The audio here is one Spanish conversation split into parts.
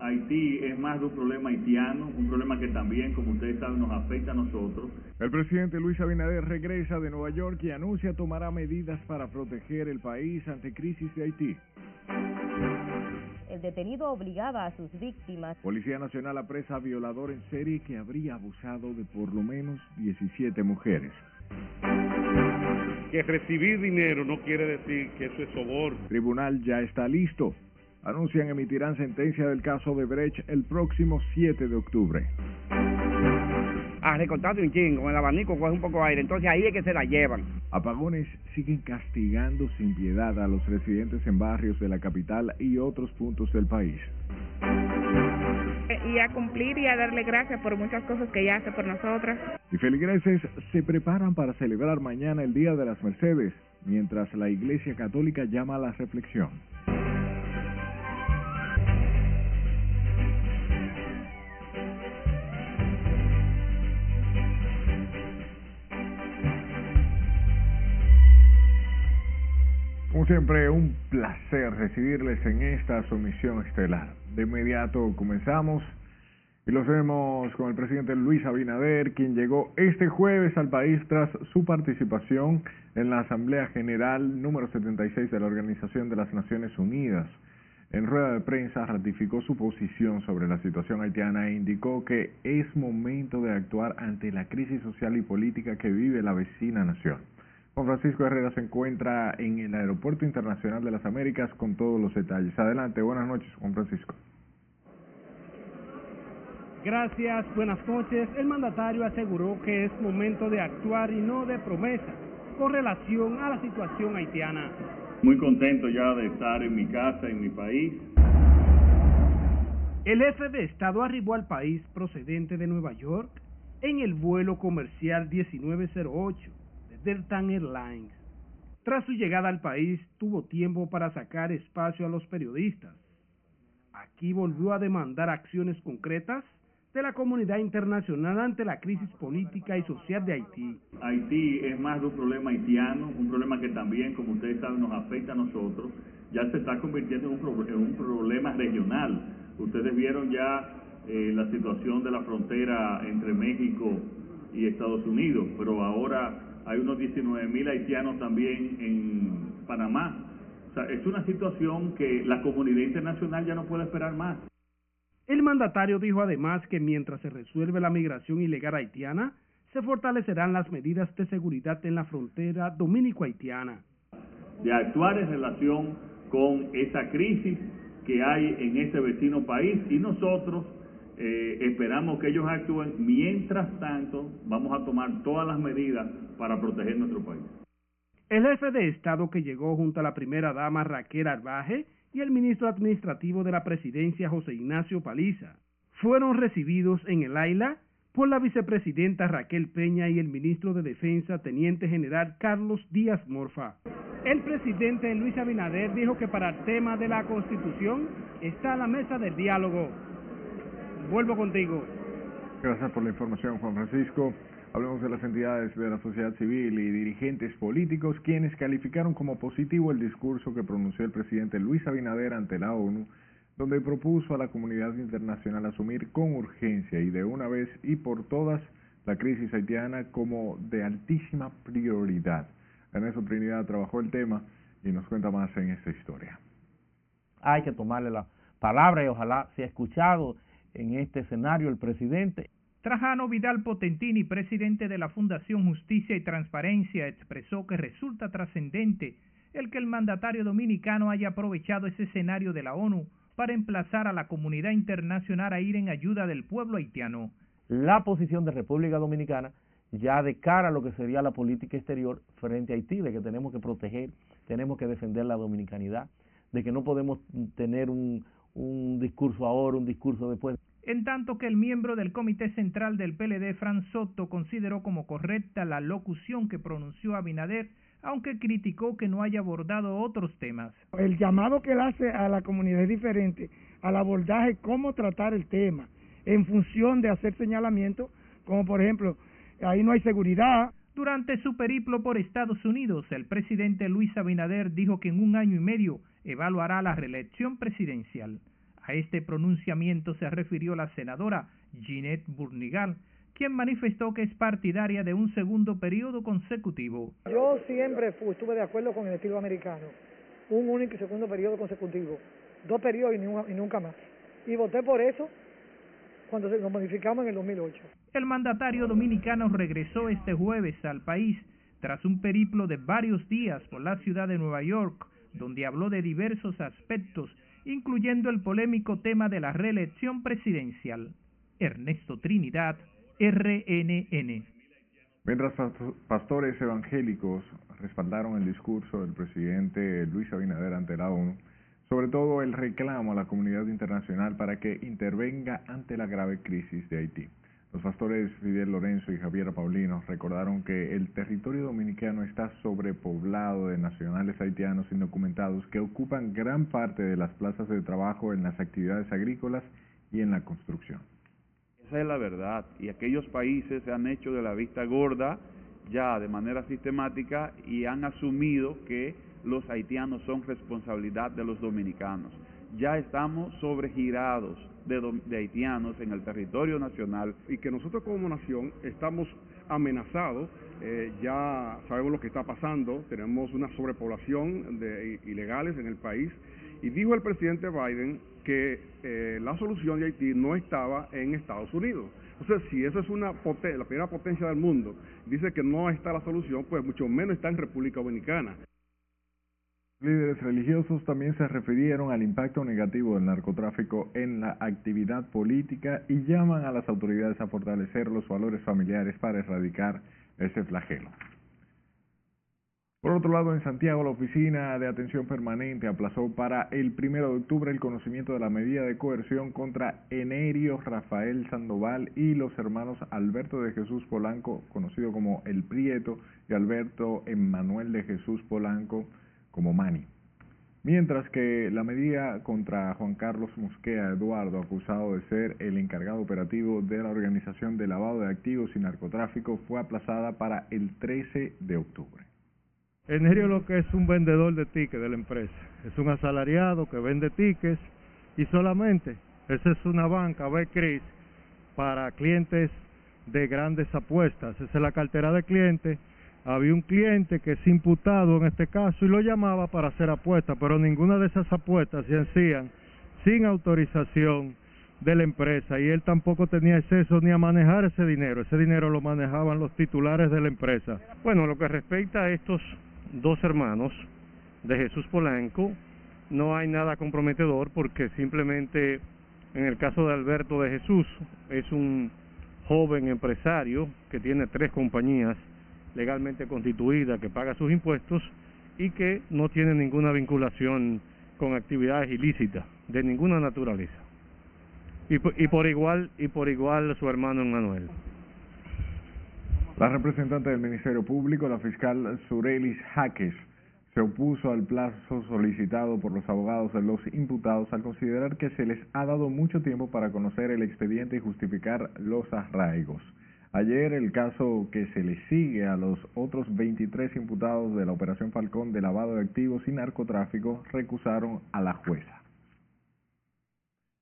Haití es más de un problema haitiano, un problema que también, como ustedes saben, nos afecta a nosotros. El presidente Luis Abinader regresa de Nueva York y anuncia tomará medidas para proteger el país ante crisis de Haití. El detenido obligaba a sus víctimas. Policía Nacional apresa a violador en serie que habría abusado de por lo menos 17 mujeres. Que recibir dinero no quiere decir que eso es soborno. Tribunal ya está listo. Anuncian emitirán sentencia del caso de Brecht el próximo 7 de octubre. Ah, recortado un chingo, con el abanico coge un poco de aire, entonces ahí es que se la llevan. Apagones siguen castigando sin piedad a los residentes en barrios de la capital y otros puntos del país. Y a cumplir y a darle gracias por muchas cosas que ella hace por nosotras. Y feligreses se preparan para celebrar mañana el Día de las Mercedes, mientras la Iglesia Católica llama a la reflexión. Como siempre, un placer recibirles en esta sumisión estelar. De inmediato comenzamos y lo hacemos con el presidente Luis Abinader, quien llegó este jueves al país tras su participación en la Asamblea General número 76 de la Organización de las Naciones Unidas. En rueda de prensa ratificó su posición sobre la situación haitiana e indicó que es momento de actuar ante la crisis social y política que vive la vecina nación. Juan Francisco Herrera se encuentra en el Aeropuerto Internacional de las Américas con todos los detalles. Adelante, buenas noches, Juan Francisco. Gracias, buenas noches. El mandatario aseguró que es momento de actuar y no de promesa con relación a la situación haitiana. Muy contento ya de estar en mi casa, en mi país. El jefe de Estado arribó al país procedente de Nueva York en el vuelo comercial 1908 Delta Airlines. Tras su llegada al país, tuvo tiempo para sacar espacio a los periodistas. Aquí volvió a demandar acciones concretas de la comunidad internacional ante la crisis política y social de Haití. Haití es más de un problema haitiano, un problema que también, como ustedes saben, nos afecta a nosotros. Ya se está convirtiendo en un, en un problema regional. Ustedes vieron ya eh, la situación de la frontera entre México y Estados Unidos, pero ahora hay unos 19 mil haitianos también en Panamá. O sea, es una situación que la comunidad internacional ya no puede esperar más. El mandatario dijo además que mientras se resuelve la migración ilegal haitiana, se fortalecerán las medidas de seguridad en la frontera dominico-haitiana. De actuar en relación con esa crisis que hay en ese vecino país y nosotros eh, esperamos que ellos actúen. Mientras tanto, vamos a tomar todas las medidas para proteger nuestro país. El jefe de Estado que llegó junto a la primera dama Raquel Arbaje y el ministro administrativo de la presidencia José Ignacio Paliza fueron recibidos en el AILA por la vicepresidenta Raquel Peña y el ministro de Defensa, teniente general Carlos Díaz Morfa. El presidente Luis Abinader dijo que para el tema de la Constitución está la mesa del diálogo. Vuelvo contigo. Gracias por la información, Juan Francisco. Hablemos de las entidades de la sociedad civil y dirigentes políticos quienes calificaron como positivo el discurso que pronunció el presidente Luis Abinader ante la ONU, donde propuso a la comunidad internacional asumir con urgencia y de una vez y por todas la crisis haitiana como de altísima prioridad. Ernesto Trinidad trabajó el tema y nos cuenta más en esta historia. Hay que tomarle la palabra y ojalá sea escuchado en este escenario el presidente. Trajano Vidal Potentini, presidente de la Fundación Justicia y Transparencia, expresó que resulta trascendente el que el mandatario dominicano haya aprovechado ese escenario de la ONU para emplazar a la comunidad internacional a ir en ayuda del pueblo haitiano. La posición de República Dominicana ya de cara a lo que sería la política exterior frente a Haití, de que tenemos que proteger, tenemos que defender la dominicanidad, de que no podemos tener un, un discurso ahora, un discurso después. En tanto que el miembro del Comité Central del PLD, Fran Soto, consideró como correcta la locución que pronunció Abinader, aunque criticó que no haya abordado otros temas. El llamado que él hace a la comunidad es diferente al abordaje, cómo tratar el tema, en función de hacer señalamientos, como por ejemplo, ahí no hay seguridad. Durante su periplo por Estados Unidos, el presidente Luis Abinader dijo que en un año y medio evaluará la reelección presidencial. A este pronunciamiento se refirió la senadora Ginette Burnigal, quien manifestó que es partidaria de un segundo periodo consecutivo. Yo siempre estuve de acuerdo con el estilo americano, un único y segundo periodo consecutivo, dos periodos y, nunca más. Y voté por eso cuando nos modificamos en el 2008. El mandatario dominicano regresó este jueves al país tras un periplo de varios días por la ciudad de Nueva York, donde habló de diversos aspectos, incluyendo el polémico tema de la reelección presidencial. Ernesto Trinidad, RNN. Mientras pastores evangélicos respaldaron el discurso del presidente Luis Abinader ante la ONU, sobre todo el reclamo a la comunidad internacional para que intervenga ante la grave crisis de Haití. Los pastores Fidel Lorenzo y Javier Paulino recordaron que el territorio dominicano está sobrepoblado de nacionales haitianos indocumentados que ocupan gran parte de las plazas de trabajo en las actividades agrícolas y en la construcción. Esa es la verdad y aquellos países se han hecho de la vista gorda ya de manera sistemática y han asumido que los haitianos son responsabilidad de los dominicanos. Ya estamos sobregirados de, haitianos en el territorio nacional. Y que nosotros como nación estamos amenazados, eh, ya sabemos lo que está pasando, tenemos una sobrepoblación de ilegales en el país. Y dijo el presidente Biden que eh, la solución de Haití no estaba en Estados Unidos. Entonces, si esa es una la primera potencia del mundo, dice que no está la solución, pues mucho menos está en República Dominicana. Líderes religiosos también se refirieron al impacto negativo del narcotráfico en la actividad política y llaman a las autoridades a fortalecer los valores familiares para erradicar ese flagelo. Por otro lado, en Santiago, la Oficina de Atención Permanente aplazó para el primero de octubre el conocimiento de la medida de coerción contra Enerio Rafael Sandoval y los hermanos Alberto de Jesús Polanco, conocido como El Prieto, y Alberto Emmanuel de Jesús Polanco, como Mani. Mientras que la medida contra Juan Carlos Mosquea Eduardo, acusado de ser el encargado operativo de la organización de lavado de activos y narcotráfico, fue aplazada para el 13 de octubre. Enerio lo que es un vendedor de tickets de la empresa. Es un asalariado que vende tickets y solamente, esa es una banca, Cris para clientes de grandes apuestas. Esa es la cartera de clientes había un cliente que es imputado en este caso y lo llamaba para hacer apuestas, pero ninguna de esas apuestas se hacían sin autorización de la empresa y él tampoco tenía acceso ni a manejar ese dinero, ese dinero lo manejaban los titulares de la empresa. Bueno, lo que respecta a estos dos hermanos de Jesús Polanco, no hay nada comprometedor porque simplemente en el caso de Alberto de Jesús es un joven empresario que tiene tres compañías legalmente constituida, que paga sus impuestos y que no tiene ninguna vinculación con actividades ilícitas de ninguna naturaleza. Y, y por igual y por igual su hermano Manuel. La representante del Ministerio Público, la fiscal Surelis Jaques, se opuso al plazo solicitado por los abogados de los imputados al considerar que se les ha dado mucho tiempo para conocer el expediente y justificar los arraigos. Ayer el caso que se le sigue a los otros 23 imputados de la Operación Falcón de lavado de activos y narcotráfico recusaron a la jueza.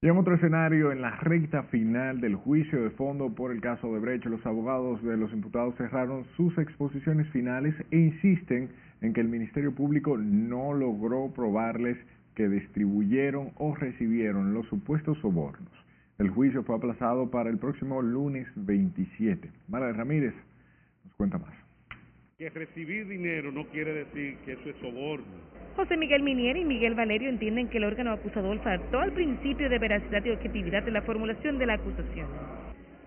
Y en otro escenario, en la recta final del juicio de fondo por el caso de Brecht, los abogados de los imputados cerraron sus exposiciones finales e insisten en que el Ministerio Público no logró probarles que distribuyeron o recibieron los supuestos sobornos. El juicio fue aplazado para el próximo lunes 27. Mara Ramírez nos cuenta más. Que recibir dinero no quiere decir que eso es soborno. José Miguel Minier y Miguel Valerio entienden que el órgano acusador faltó al principio de veracidad y objetividad de la formulación de la acusación.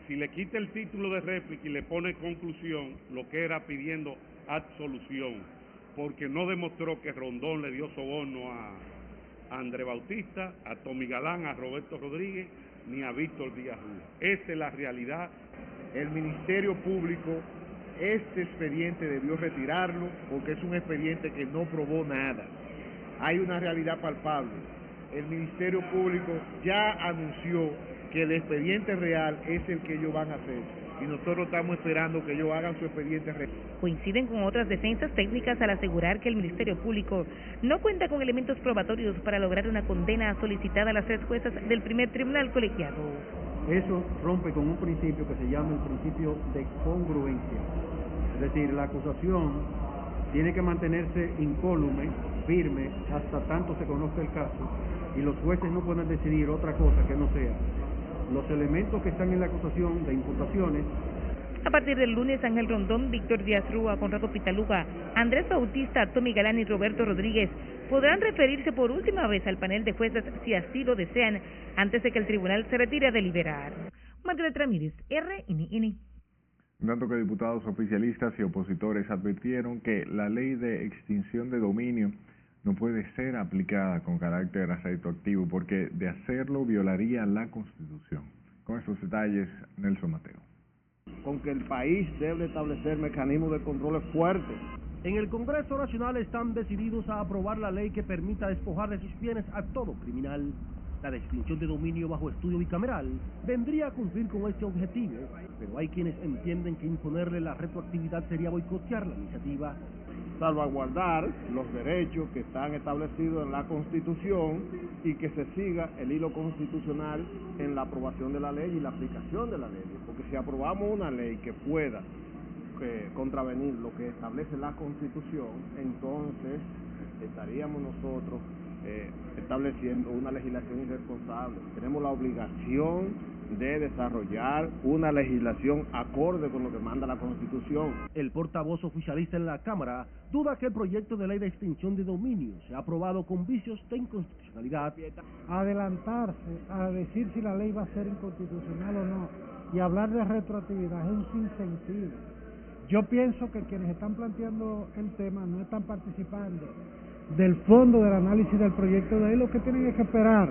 Si le quita el título de réplica y le pone conclusión, lo que era pidiendo absolución, porque no demostró que Rondón le dio soborno a André Bautista, a Tommy Galán, a Roberto Rodríguez ni a Víctor Díaz Rúa. Esa es la realidad. El Ministerio Público este expediente debió retirarlo porque es un expediente que no probó nada. Hay una realidad palpable. El Ministerio Público ya anunció que el expediente real es el que ellos van a hacer y nosotros estamos esperando que ellos hagan su expediente. Coinciden con otras defensas técnicas al asegurar que el Ministerio Público no cuenta con elementos probatorios para lograr una condena solicitada a las tres juezas del primer tribunal colegiado. Eso rompe con un principio que se llama el principio de congruencia. Es decir, la acusación tiene que mantenerse incólume, firme, hasta tanto se conozca el caso, y los jueces no pueden decidir otra cosa que no sea los elementos que están en la acusación de imputaciones. A partir del lunes, Ángel Rondón, Víctor Díaz Rúa, Conrado Pitaluga, Andrés Bautista, Tommy Galán y Roberto Rodríguez podrán referirse por última vez al panel de jueces si así lo desean, antes de que el tribunal se retire a deliberar. Margaret Ramírez, RNN. tanto que diputados oficialistas y opositores advirtieron que la ley de extinción de dominio no puede ser aplicada con carácter retroactivo porque de hacerlo violaría la Constitución. Con estos detalles, Nelson Mateo. Con que el país debe establecer mecanismos de control fuertes. En el Congreso Nacional están decididos a aprobar la ley que permita despojar de sus bienes a todo criminal. La extinción de dominio bajo estudio bicameral vendría a cumplir con este objetivo, pero hay quienes entienden que imponerle la retroactividad sería boicotear la iniciativa salvaguardar los derechos que están establecidos en la Constitución y que se siga el hilo constitucional en la aprobación de la ley y la aplicación de la ley. Porque si aprobamos una ley que pueda eh, contravenir lo que establece la Constitución, entonces estaríamos nosotros eh, estableciendo una legislación irresponsable. Tenemos la obligación de desarrollar una legislación acorde con lo que manda la Constitución. El portavoz oficialista en la Cámara duda que el proyecto de ley de extinción de dominio sea aprobado con vicios de inconstitucionalidad. Adelantarse a decir si la ley va a ser inconstitucional o no y hablar de retroactividad es un sinsentido. Yo pienso que quienes están planteando el tema no están participando del fondo del análisis del proyecto de ley, lo que tienen es que esperar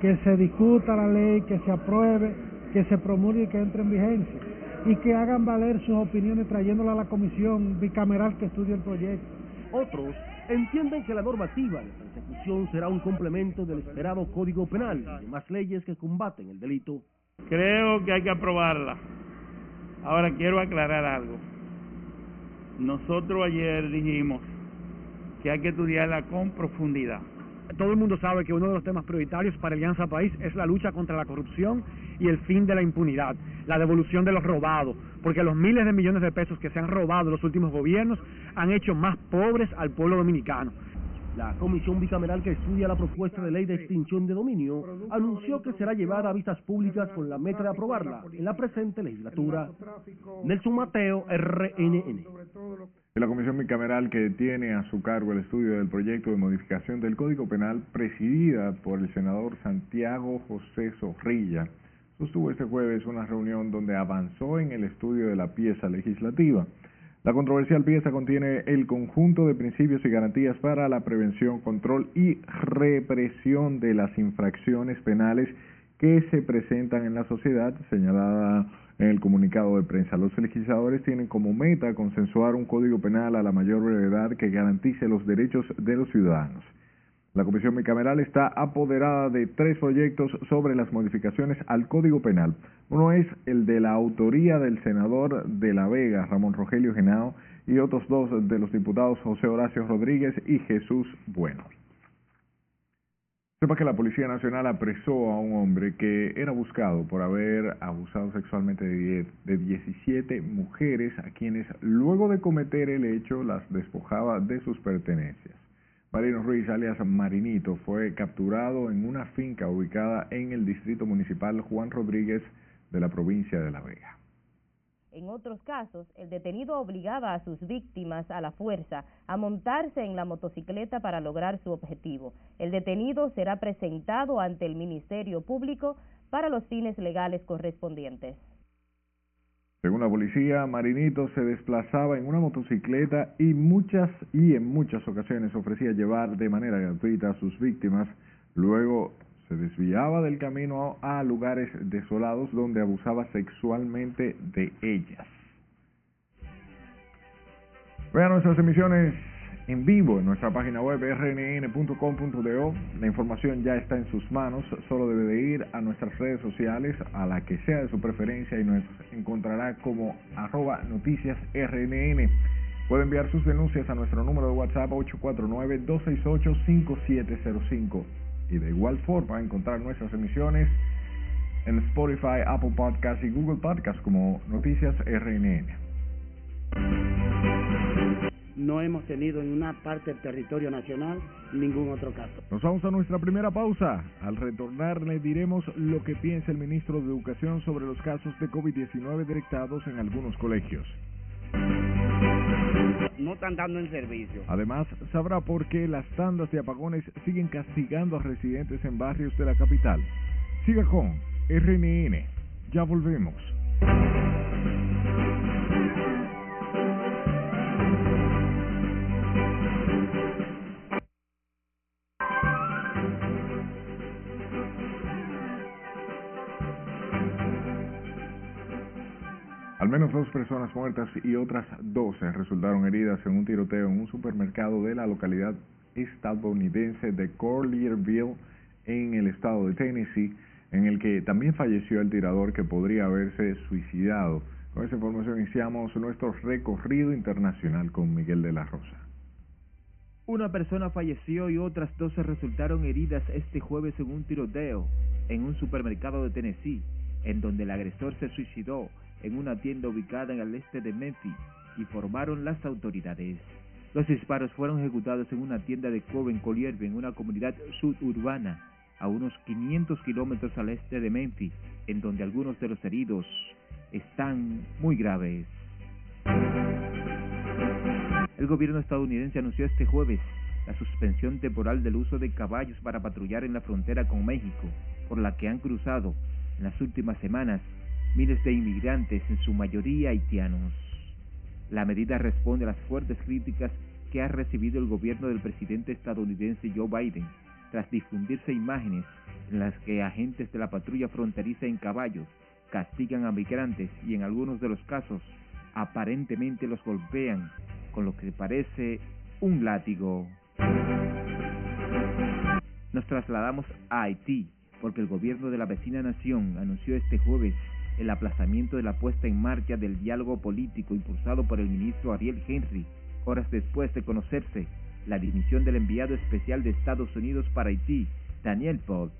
que se discuta la ley, que se apruebe, que se promulgue y que entre en vigencia. Y que hagan valer sus opiniones trayéndola a la comisión bicameral que estudie el proyecto. Otros entienden que la normativa de persecución será un complemento del esperado Código Penal y demás leyes que combaten el delito. Creo que hay que aprobarla. Ahora quiero aclarar algo. Nosotros ayer dijimos que hay que estudiarla con profundidad todo el mundo sabe que uno de los temas prioritarios para Alianza País es la lucha contra la corrupción y el fin de la impunidad, la devolución de los robados, porque los miles de millones de pesos que se han robado en los últimos gobiernos han hecho más pobres al pueblo dominicano. La comisión bicameral que estudia la propuesta de ley de extinción de dominio anunció que será llevada a vistas públicas con la meta de aprobarla en la presente legislatura. Nelson Mateo, RNN. La comisión bicameral que tiene a su cargo el estudio del proyecto de modificación del Código Penal, presidida por el senador Santiago José Zorrilla, sostuvo este jueves una reunión donde avanzó en el estudio de la pieza legislativa. La controversial pieza contiene el conjunto de principios y garantías para la prevención, control y represión de las infracciones penales que se presentan en la sociedad, señalada en el comunicado de prensa. Los legisladores tienen como meta consensuar un código penal a la mayor brevedad que garantice los derechos de los ciudadanos. La Comisión Bicameral está apoderada de tres proyectos sobre las modificaciones al Código Penal. Uno es el de la autoría del senador de La Vega, Ramón Rogelio Genao, y otros dos de los diputados José Horacio Rodríguez y Jesús Bueno. Que la Policía Nacional apresó a un hombre que era buscado por haber abusado sexualmente de, de 17 mujeres a quienes luego de cometer el hecho las despojaba de sus pertenencias. Marino Ruiz, alias Marinito, fue capturado en una finca ubicada en el distrito municipal Juan Rodríguez de la provincia de La Vega. En otros casos, el detenido obligaba a sus víctimas a la fuerza a montarse en la motocicleta para lograr su objetivo. El detenido será presentado ante el Ministerio Público para los fines legales correspondientes. Según la policía, Marinito se desplazaba en una motocicleta y muchas y en muchas ocasiones ofrecía llevar de manera gratuita a sus víctimas. Luego se desviaba del camino a lugares desolados donde abusaba sexualmente de ellas. Vean nuestras emisiones en vivo en nuestra página web rnn.com.do. La información ya está en sus manos, solo debe de ir a nuestras redes sociales, a la que sea de su preferencia y nos encontrará como arroba noticias rnn. Puede enviar sus denuncias a nuestro número de WhatsApp 849-268-5705. Y de igual forma encontrar nuestras emisiones en Spotify, Apple Podcasts y Google Podcasts como Noticias RNN. No hemos tenido en una parte del territorio nacional ningún otro caso. Nos vamos a nuestra primera pausa. Al retornar le diremos lo que piensa el ministro de Educación sobre los casos de COVID-19 detectados en algunos colegios. No están dando en servicio. Además, sabrá por qué las tandas de apagones siguen castigando a residentes en barrios de la capital. Siga con RNN. Ya volvemos. Menos dos personas muertas y otras 12 resultaron heridas en un tiroteo en un supermercado de la localidad estadounidense de Collierville en el estado de Tennessee, en el que también falleció el tirador que podría haberse suicidado. Con esa información iniciamos nuestro recorrido internacional con Miguel de la Rosa. Una persona falleció y otras 12 resultaron heridas este jueves en un tiroteo en un supermercado de Tennessee, en donde el agresor se suicidó en una tienda ubicada en el este de Memphis, informaron las autoridades. Los disparos fueron ejecutados en una tienda de Coven Collierville en una comunidad suburbana a unos 500 kilómetros al este de Memphis, en donde algunos de los heridos están muy graves. El gobierno estadounidense anunció este jueves la suspensión temporal del uso de caballos para patrullar en la frontera con México, por la que han cruzado en las últimas semanas miles de inmigrantes, en su mayoría haitianos. La medida responde a las fuertes críticas que ha recibido el gobierno del presidente estadounidense Joe Biden tras difundirse imágenes en las que agentes de la patrulla fronteriza en caballos castigan a migrantes y en algunos de los casos aparentemente los golpean con lo que parece un látigo. Nos trasladamos a Haití porque el gobierno de la vecina nación anunció este jueves el aplazamiento de la puesta en marcha del diálogo político impulsado por el ministro Ariel Henry, horas después de conocerse la dimisión del enviado especial de Estados Unidos para Haití, Daniel Fogg.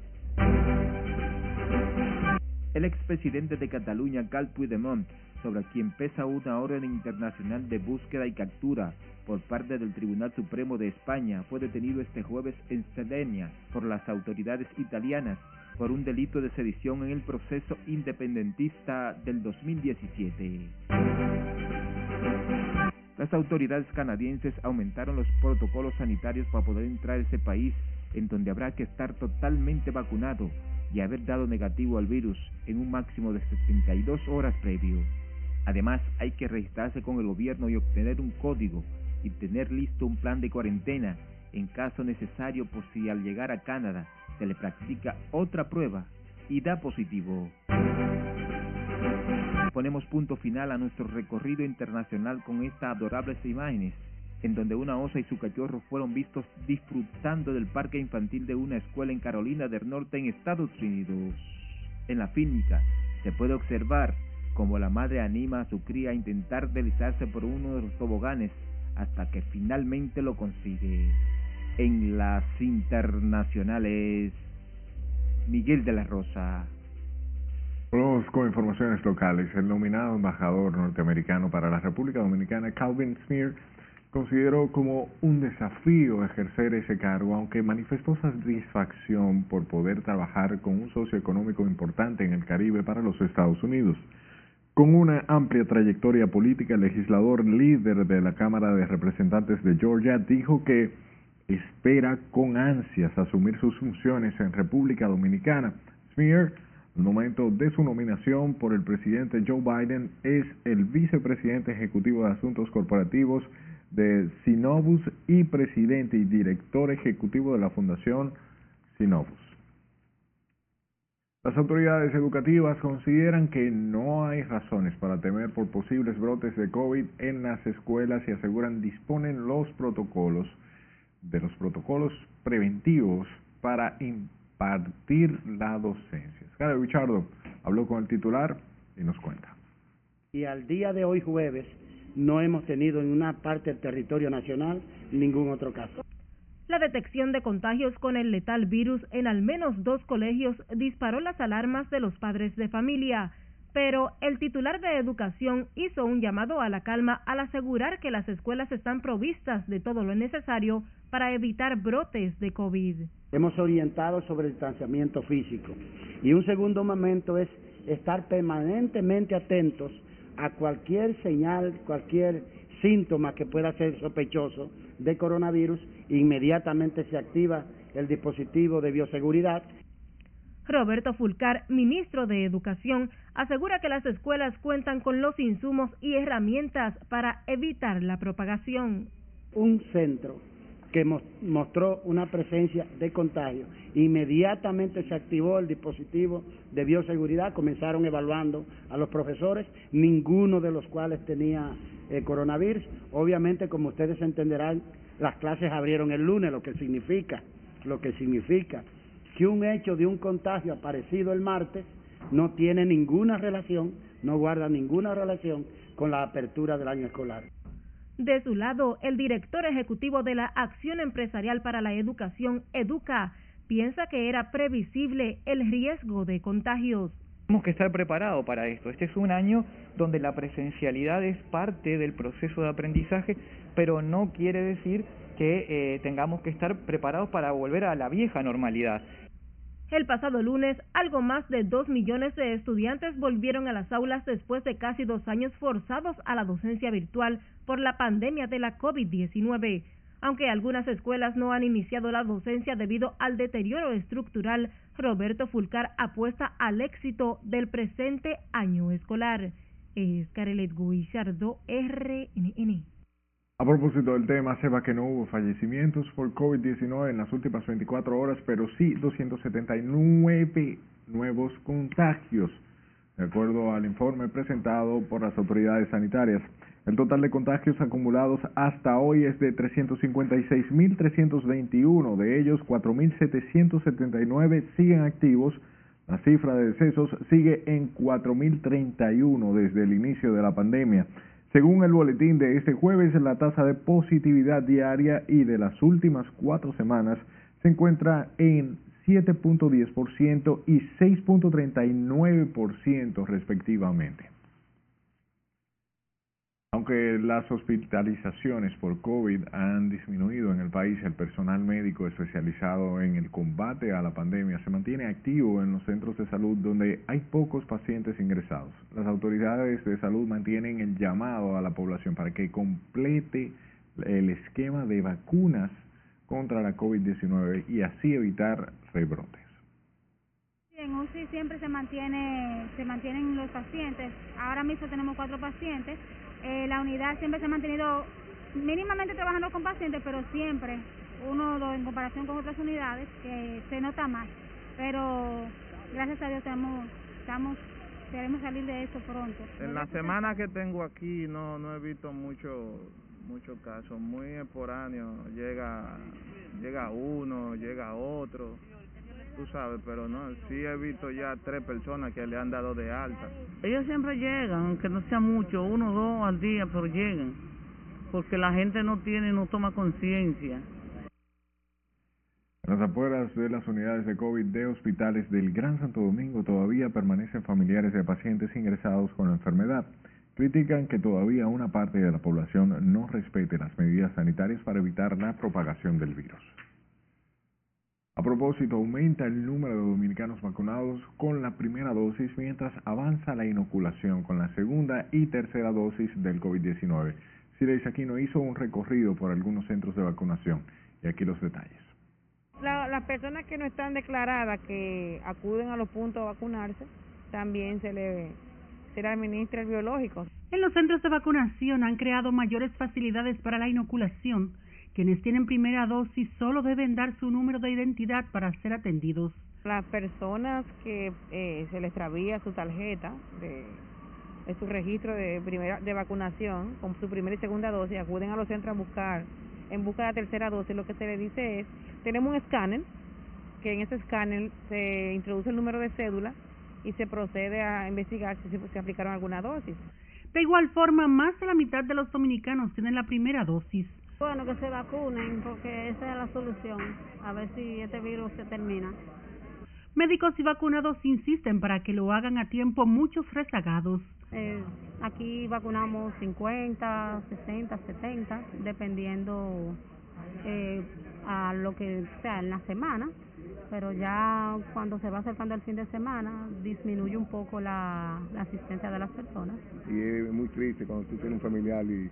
El expresidente de Cataluña, Cal Puigdemont, sobre quien pesa una orden internacional de búsqueda y captura por parte del Tribunal Supremo de España, fue detenido este jueves en Cerdeña por las autoridades italianas por un delito de sedición en el proceso independentista del 2017. Las autoridades canadienses aumentaron los protocolos sanitarios para poder entrar a ese país en donde habrá que estar totalmente vacunado y haber dado negativo al virus en un máximo de 72 horas previo. Además, hay que registrarse con el gobierno y obtener un código y tener listo un plan de cuarentena en caso necesario por si al llegar a Canadá se le practica otra prueba y da positivo. Ponemos punto final a nuestro recorrido internacional con estas adorables imágenes, en donde una osa y su cachorro fueron vistos disfrutando del parque infantil de una escuela en Carolina del Norte en Estados Unidos. En la fílmica se puede observar cómo la madre anima a su cría a intentar deslizarse por uno de los toboganes hasta que finalmente lo consigue en las internacionales. Miguel de la Rosa. Con informaciones locales. El nominado embajador norteamericano para la República Dominicana, Calvin Smear, consideró como un desafío ejercer ese cargo, aunque manifestó satisfacción por poder trabajar con un socio económico importante en el Caribe para los Estados Unidos. Con una amplia trayectoria política, el legislador líder de la Cámara de Representantes de Georgia dijo que espera con ansias asumir sus funciones en República Dominicana. Smear, el momento de su nominación por el presidente Joe Biden, es el vicepresidente ejecutivo de Asuntos Corporativos de Sinobus y presidente y director ejecutivo de la Fundación Sinobus. Las autoridades educativas consideran que no hay razones para temer por posibles brotes de COVID en las escuelas y aseguran disponen los protocolos de los protocolos preventivos para impartir la docencia. Richardo habló con el titular y nos cuenta. Y al día de hoy jueves no hemos tenido en una parte del territorio nacional ningún otro caso. La detección de contagios con el letal virus en al menos dos colegios disparó las alarmas de los padres de familia, pero el titular de Educación hizo un llamado a la calma al asegurar que las escuelas están provistas de todo lo necesario para evitar brotes de COVID. Hemos orientado sobre el distanciamiento físico y un segundo momento es estar permanentemente atentos a cualquier señal, cualquier síntoma que pueda ser sospechoso de coronavirus, inmediatamente se activa el dispositivo de bioseguridad. Roberto Fulcar, ministro de Educación, asegura que las escuelas cuentan con los insumos y herramientas para evitar la propagación. Un centro que mostró una presencia de contagio. Inmediatamente se activó el dispositivo de bioseguridad, comenzaron evaluando a los profesores, ninguno de los cuales tenía eh, coronavirus. Obviamente, como ustedes entenderán, las clases abrieron el lunes, lo que significa, lo que significa que un hecho de un contagio aparecido el martes no tiene ninguna relación, no guarda ninguna relación con la apertura del año escolar. De su lado, el director ejecutivo de la Acción Empresarial para la Educación, Educa, piensa que era previsible el riesgo de contagios. Tenemos que estar preparados para esto. Este es un año donde la presencialidad es parte del proceso de aprendizaje, pero no quiere decir que eh, tengamos que estar preparados para volver a la vieja normalidad. El pasado lunes, algo más de dos millones de estudiantes volvieron a las aulas después de casi dos años forzados a la docencia virtual por la pandemia de la COVID-19. Aunque algunas escuelas no han iniciado la docencia debido al deterioro estructural, Roberto Fulcar apuesta al éxito del presente año escolar. Es Carelet Guillardo, RNN. A propósito del tema, sepa que no hubo fallecimientos por COVID-19 en las últimas 24 horas, pero sí 279 nuevos contagios, de acuerdo al informe presentado por las autoridades sanitarias. El total de contagios acumulados hasta hoy es de 356.321, de ellos 4.779 siguen activos. La cifra de decesos sigue en 4.031 desde el inicio de la pandemia. Según el boletín de este jueves, la tasa de positividad diaria y de las últimas cuatro semanas se encuentra en 7.10% y 6.39% respectivamente. Aunque las hospitalizaciones por COVID han disminuido en el país, el personal médico especializado en el combate a la pandemia se mantiene activo en los centros de salud donde hay pocos pacientes ingresados. Las autoridades de salud mantienen el llamado a la población para que complete el esquema de vacunas contra la COVID-19 y así evitar rebrotes. En UCI siempre se se mantienen los pacientes. Ahora mismo tenemos cuatro pacientes eh, la unidad siempre se ha mantenido mínimamente trabajando con pacientes, pero siempre uno dos en comparación con otras unidades que se nota más. Pero gracias a Dios estamos, estamos queremos salir de eso pronto. En la semana que tengo aquí no no he visto mucho muchos casos, muy esporáneo, llega llega uno, llega otro tú sabes, pero no, sí he visto ya tres personas que le han dado de alta. Ellos siempre llegan, aunque no sea mucho, uno o dos al día, pero llegan, porque la gente no tiene, no toma conciencia. En las afueras de las unidades de COVID de hospitales del Gran Santo Domingo todavía permanecen familiares de pacientes ingresados con la enfermedad. Critican que todavía una parte de la población no respete las medidas sanitarias para evitar la propagación del virus. A propósito, aumenta el número de dominicanos vacunados con la primera dosis mientras avanza la inoculación con la segunda y tercera dosis del COVID-19. Sireis Aquino hizo un recorrido por algunos centros de vacunación y aquí los detalles. las personas que no están declaradas que acuden a los puntos a vacunarse, también se le, se le administra el biológico. En los centros de vacunación han creado mayores facilidades para la inoculación quienes tienen primera dosis solo deben dar su número de identidad para ser atendidos. Las personas que eh, se les extravía su tarjeta de, de su registro de primera de vacunación con su primera y segunda dosis acuden a los centros a buscar en busca de la tercera dosis, lo que se le dice es, tenemos un escáner, que en ese escáner se introduce el número de cédula y se procede a investigar si se aplicaron alguna dosis. De igual forma, más de la mitad de los dominicanos tienen la primera dosis. Bueno, que se vacunen porque esa es la solución, a ver si este virus se termina. Médicos y vacunados insisten para que lo hagan a tiempo muchos rezagados. Eh, aquí vacunamos 50, 60, 70, dependiendo eh, a lo que sea en la semana, pero ya cuando se va acercando el fin de semana disminuye un poco la, la asistencia de las personas. Y es muy triste cuando tú tienes un familiar y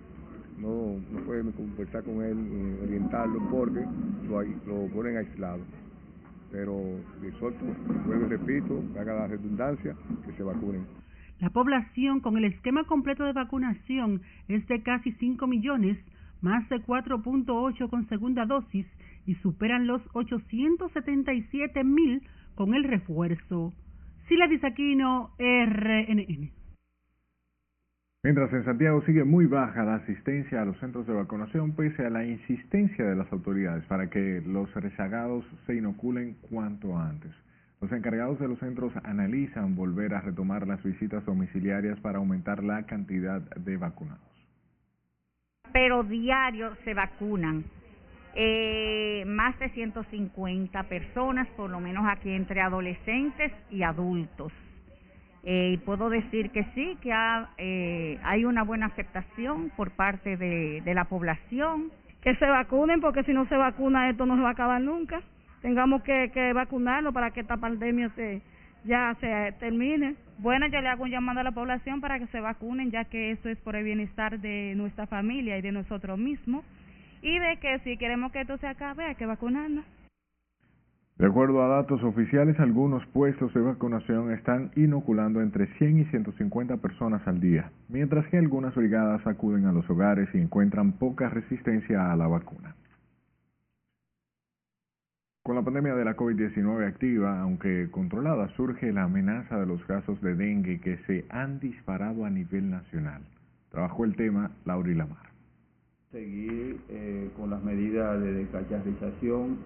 no, no puedes conversar con él, orientarlo, porque lo, lo ponen aislado. Pero exhorto, vuelvo y repito, haga la redundancia, que se vacunen. La población con el esquema completo de vacunación es de casi 5 millones, más de 4.8 con segunda dosis y superan los 877 mil con el refuerzo. Sila Disaquino, RNN. Mientras en Santiago sigue muy baja la asistencia a los centros de vacunación pese a la insistencia de las autoridades para que los rezagados se inoculen cuanto antes. Los encargados de los centros analizan volver a retomar las visitas domiciliarias para aumentar la cantidad de vacunados. pero diario se vacunan eh, más de 150 personas, por lo menos aquí entre adolescentes y adultos. Eh, y puedo decir que sí, que ha, eh, hay una buena aceptación por parte de, de la población. que se vacunen porque si no se vacuna esto no se va a acabar nunca. Tengamos que, que vacunarlo para que esta pandemia se ya se termine. Bueno, yo le hago un llamado a la población para que se vacunen, ya que eso es por el bienestar de nuestra familia y de nosotros mismos. Y de que si queremos que esto se acabe, hay que vacunarnos. De acuerdo a datos oficiales, algunos puestos de vacunación están inoculando entre 100 y 150 personas al día, mientras que algunas brigadas acuden a los hogares y encuentran poca resistencia a la vacuna. Con la pandemia de la COVID-19 activa, aunque controlada, surge la amenaza de los casos de dengue que se han disparado a nivel nacional. Trabajó el tema Lauri Lamar. seguir eh, con las medidas de descacharización,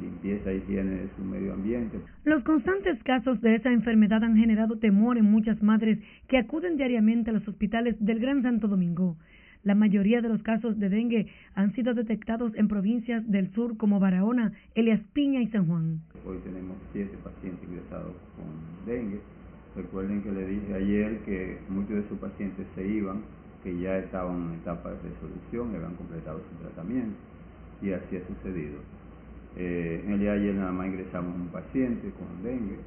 limpieza e higiene de su medio ambiente. Los constantes casos de esa enfermedad han generado temor en muchas madres que acuden diariamente a los hospitales del Gran Santo Domingo. La mayoría de los casos de dengue han sido detectados en provincias del sur como Barahona, Elias Piña y San Juan. Hoy tenemos siete pacientes ingresados con dengue. Recuerden que le dije ayer que muchos de sus pacientes se iban, que ya estaban en etapa de resolución y habían completado su tratamiento. Y así ha sucedido. Eh, en el día de ayer nada más ingresamos un paciente con dengue,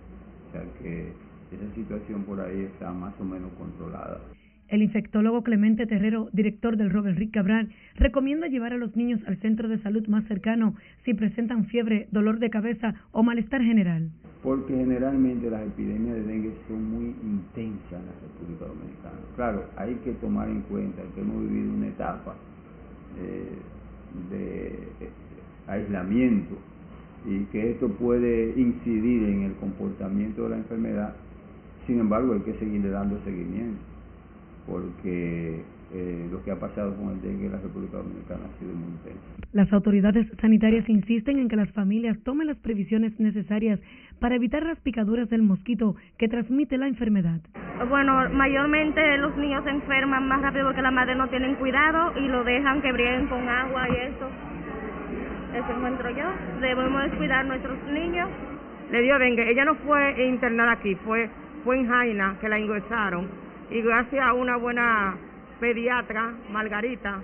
o sea que esa situación por ahí está más o menos controlada. El infectólogo Clemente Terrero, director del Robert Rick Cabral, recomienda llevar a los niños al centro de salud más cercano si presentan fiebre, dolor de cabeza o malestar general. Porque generalmente las epidemias de dengue son muy intensas en la República Dominicana. Claro, hay que tomar en cuenta que hemos vivido una etapa eh, de aislamiento y que esto puede incidir en el comportamiento de la enfermedad. Sin embargo, hay que seguirle dando seguimiento porque eh, lo que ha pasado con el dengue en la República Dominicana ha sido muy intenso. Las autoridades sanitarias insisten en que las familias tomen las previsiones necesarias para evitar las picaduras del mosquito que transmite la enfermedad. Bueno, mayormente los niños se enferman más rápido porque las madres no tienen cuidado y lo dejan que brieguen con agua y eso. Eso encuentro yo. Debemos descuidar a nuestros niños. Le dio dengue. Ella no fue internada aquí, fue, fue en Jaina que la ingresaron. Y gracias a una buena pediatra, Margarita,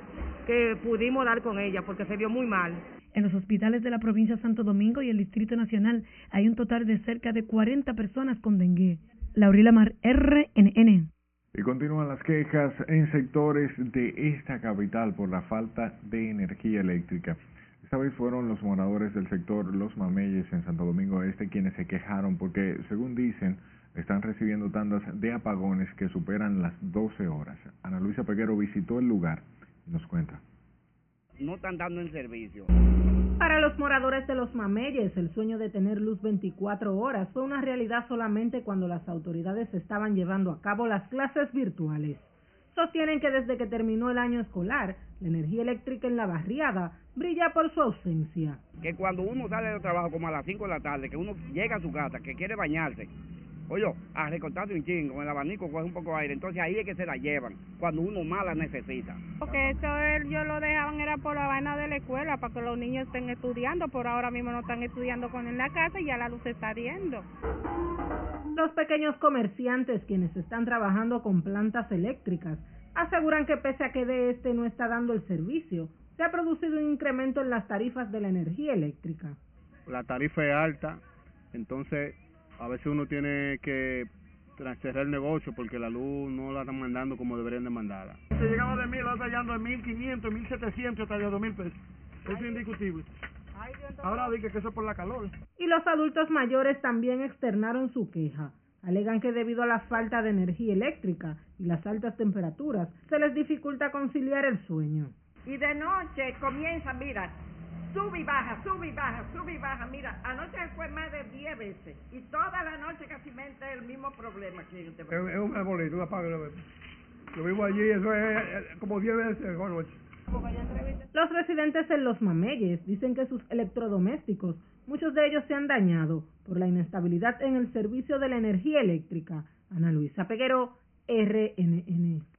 que pudimos dar con ella porque se vio muy mal. En los hospitales de la provincia de Santo Domingo y el Distrito Nacional hay un total de cerca de 40 personas con dengue. Laurila Mar, RNN. Y continúan las quejas en sectores de esta capital por la falta de energía eléctrica. Esta vez fueron los moradores del sector Los Mameyes en Santo Domingo Este quienes se quejaron porque, según dicen, están recibiendo tandas de apagones que superan las 12 horas. Ana Luisa Peguero visitó el lugar y nos cuenta. no están dando en servicio. Para los moradores de los Mameyes, el sueño de tener luz 24 horas fue una realidad solamente cuando las autoridades estaban llevando a cabo las clases virtuales. Sostienen que desde que terminó el año escolar, la energía eléctrica en la barriada brilla por su ausencia. Que cuando uno sale del trabajo como a las 5 de la tarde, que uno llega a su casa, que quiere bañarse, oye, a recortarse un chingo, con el abanico coge un poco de aire, entonces ahí es que se la llevan, cuando uno más la necesita. Porque eso ellos lo dejaban era por la vaina de la escuela, para que los niños estén estudiando, por ahora mismo no están estudiando con en la casa y ya la luz se está viendo. Los pequeños comerciantes quienes están trabajando con plantas eléctricas aseguran que pese a que de este no está dando el servicio, se ha producido un incremento en las tarifas de la energía eléctrica. La tarifa es alta, entonces a veces uno tiene que cerrar el negocio porque la luz no la están mandando como deberían de mandarla. Se llegaba de mil, ahora está de mil quinientos, mil setecientos hasta de dos mil pesos. Eso es indiscutible. Ahora dije que eso es por la calor. Y los adultos mayores también externaron su queja. Alegan que debido a la falta de energía eléctrica y las altas temperaturas, se les dificulta conciliar el sueño. Y de noche comienza, mira, sube y baja, sube y baja, sube y baja. Mira, anoche fue más de 10 veces y toda la noche casi mente el mismo problema este Es, es un arbolito, un apago. Yo vivo allí, eso es como 10 veces por noche. Los residentes en Los Mameyes dicen que sus electrodomésticos, muchos de ellos se han dañado por la inestabilidad en el servicio de la energía eléctrica. Ana Luisa Peguero, RNN.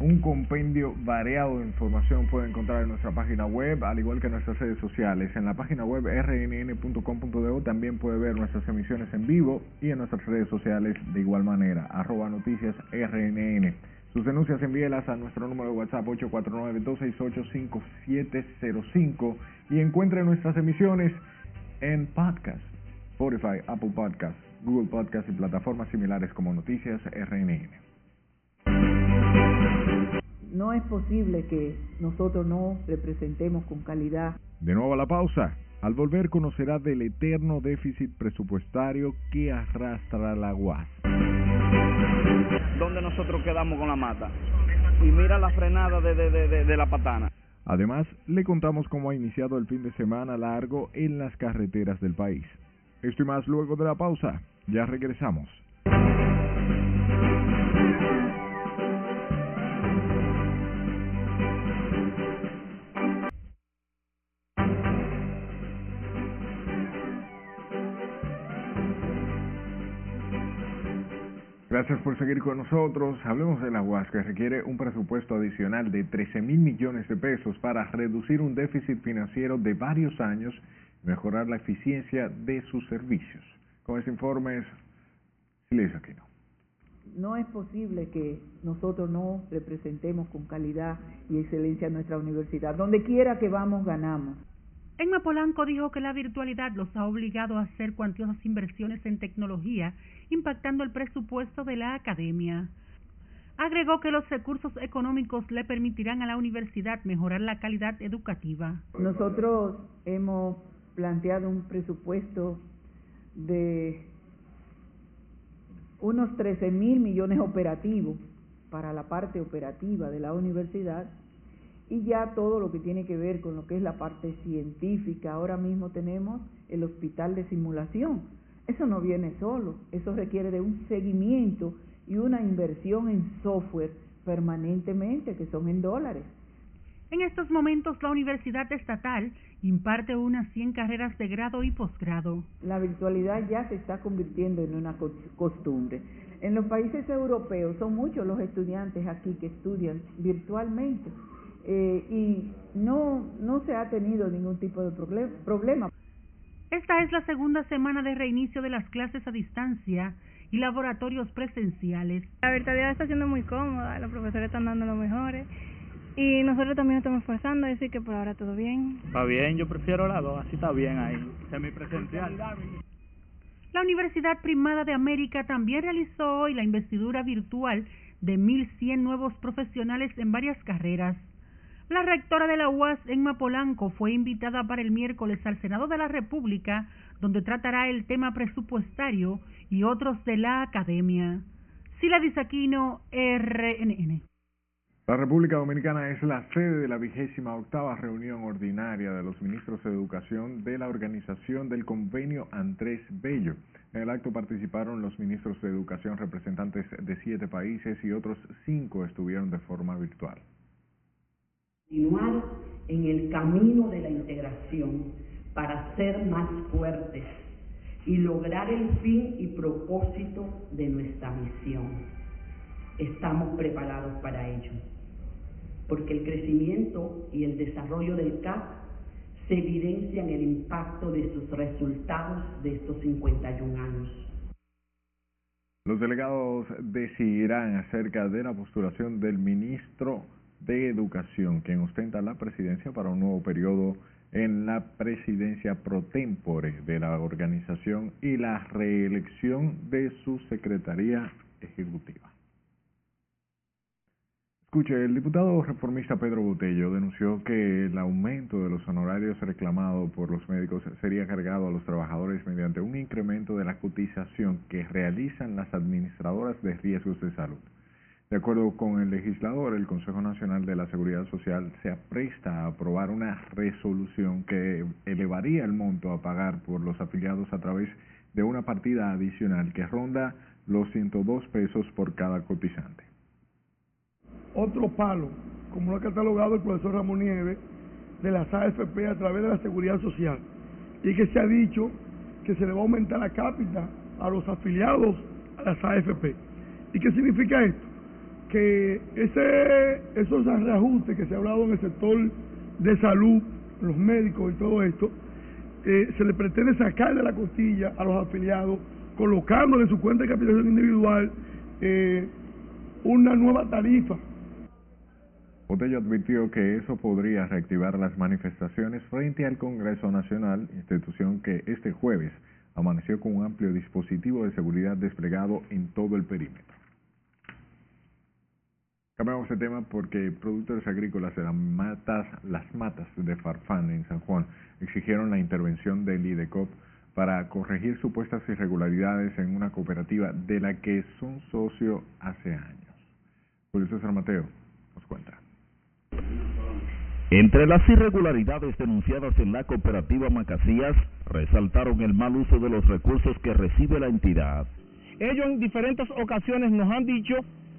Un compendio variado de información puede encontrar en nuestra página web, al igual que en nuestras redes sociales. En la página web rnn.com.do también puede ver nuestras emisiones en vivo y en nuestras redes sociales de igual manera, arroba noticias rnn. Sus denuncias envíelas a nuestro número de WhatsApp 849-268-5705 y encuentre nuestras emisiones en podcast, Spotify, Apple Podcast, Google Podcast y plataformas similares como Noticias RNN. No es posible que nosotros no representemos con calidad. De nuevo a la pausa. Al volver conocerá del eterno déficit presupuestario que arrastra la UAS. Donde nosotros quedamos con la mata. Y mira la frenada de, de, de, de la patana. Además, le contamos cómo ha iniciado el fin de semana largo en las carreteras del país. Esto y más luego de la pausa. Ya regresamos. Gracias por seguir con nosotros. Hablemos de la UAS, que requiere un presupuesto adicional de 13 mil millones de pesos para reducir un déficit financiero de varios años y mejorar la eficiencia de sus servicios. Con este informe es Silvia Aquino. No es posible que nosotros no representemos con calidad y excelencia nuestra universidad. Donde quiera que vamos, ganamos. Emma Polanco dijo que la virtualidad los ha obligado a hacer cuantiosas inversiones en tecnología, impactando el presupuesto de la academia. Agregó que los recursos económicos le permitirán a la universidad mejorar la calidad educativa. Nosotros hemos planteado un presupuesto de unos 13 mil millones operativos para la parte operativa de la universidad y ya todo lo que tiene que ver con lo que es la parte científica. Ahora mismo tenemos el hospital de simulación. Eso no viene solo, eso requiere de un seguimiento y una inversión en software permanentemente, que son en dólares. En estos momentos la Universidad Estatal imparte unas 100 carreras de grado y posgrado. La virtualidad ya se está convirtiendo en una costumbre. En los países europeos son muchos los estudiantes aquí que estudian virtualmente eh, y no, no se ha tenido ningún tipo de problema. Esta es la segunda semana de reinicio de las clases a distancia y laboratorios presenciales. La virtualidad está siendo muy cómoda, los profesores están dando lo mejores y nosotros también estamos esforzando, así que por ahora todo bien. Está bien, yo prefiero la dos, así está bien ahí, semipresencial. La Universidad Primada de América también realizó hoy la investidura virtual de 1.100 nuevos profesionales en varias carreras. La rectora de la UAS, Emma Polanco, fue invitada para el miércoles al Senado de la República, donde tratará el tema presupuestario y otros de la academia. Sila Disaquino, RNN. La República Dominicana es la sede de la vigésima octava reunión ordinaria de los ministros de Educación de la organización del convenio Andrés Bello. En el acto participaron los ministros de Educación representantes de siete países y otros cinco estuvieron de forma virtual. Continuar en el camino de la integración para ser más fuertes y lograr el fin y propósito de nuestra misión. Estamos preparados para ello porque el crecimiento y el desarrollo del CAP se evidencian el impacto de sus resultados de estos 51 años. Los delegados decidirán acerca de la postulación del ministro de Educación, quien ostenta la presidencia para un nuevo periodo en la presidencia pro tempore de la organización y la reelección de su secretaría ejecutiva. Escuche, el diputado reformista Pedro Botello denunció que el aumento de los honorarios reclamado por los médicos sería cargado a los trabajadores mediante un incremento de la cotización que realizan las administradoras de riesgos de salud. De acuerdo con el legislador, el Consejo Nacional de la Seguridad Social se apresta a aprobar una resolución que elevaría el monto a pagar por los afiliados a través de una partida adicional que ronda los 102 pesos por cada cotizante otro palo, como lo ha catalogado el profesor Ramón Nieves, de las AFP a través de la seguridad social. Y que se ha dicho que se le va a aumentar la cápita a los afiliados a las AFP. ¿Y qué significa esto? Que ese, esos reajustes que se ha hablado en el sector de salud, los médicos y todo esto, eh, se le pretende sacar de la costilla a los afiliados, colocando en su cuenta de capitalización individual eh, una nueva tarifa Botello advirtió que eso podría reactivar las manifestaciones frente al Congreso Nacional, institución que este jueves amaneció con un amplio dispositivo de seguridad desplegado en todo el perímetro. Cambiamos de tema porque productores agrícolas de las matas, las matas de Farfán en San Juan exigieron la intervención del IDECOP para corregir supuestas irregularidades en una cooperativa de la que son socio hace años. Julio César Mateo nos cuenta. Entre las irregularidades denunciadas en la cooperativa Macasías, resaltaron el mal uso de los recursos que recibe la entidad. Ellos en diferentes ocasiones nos han dicho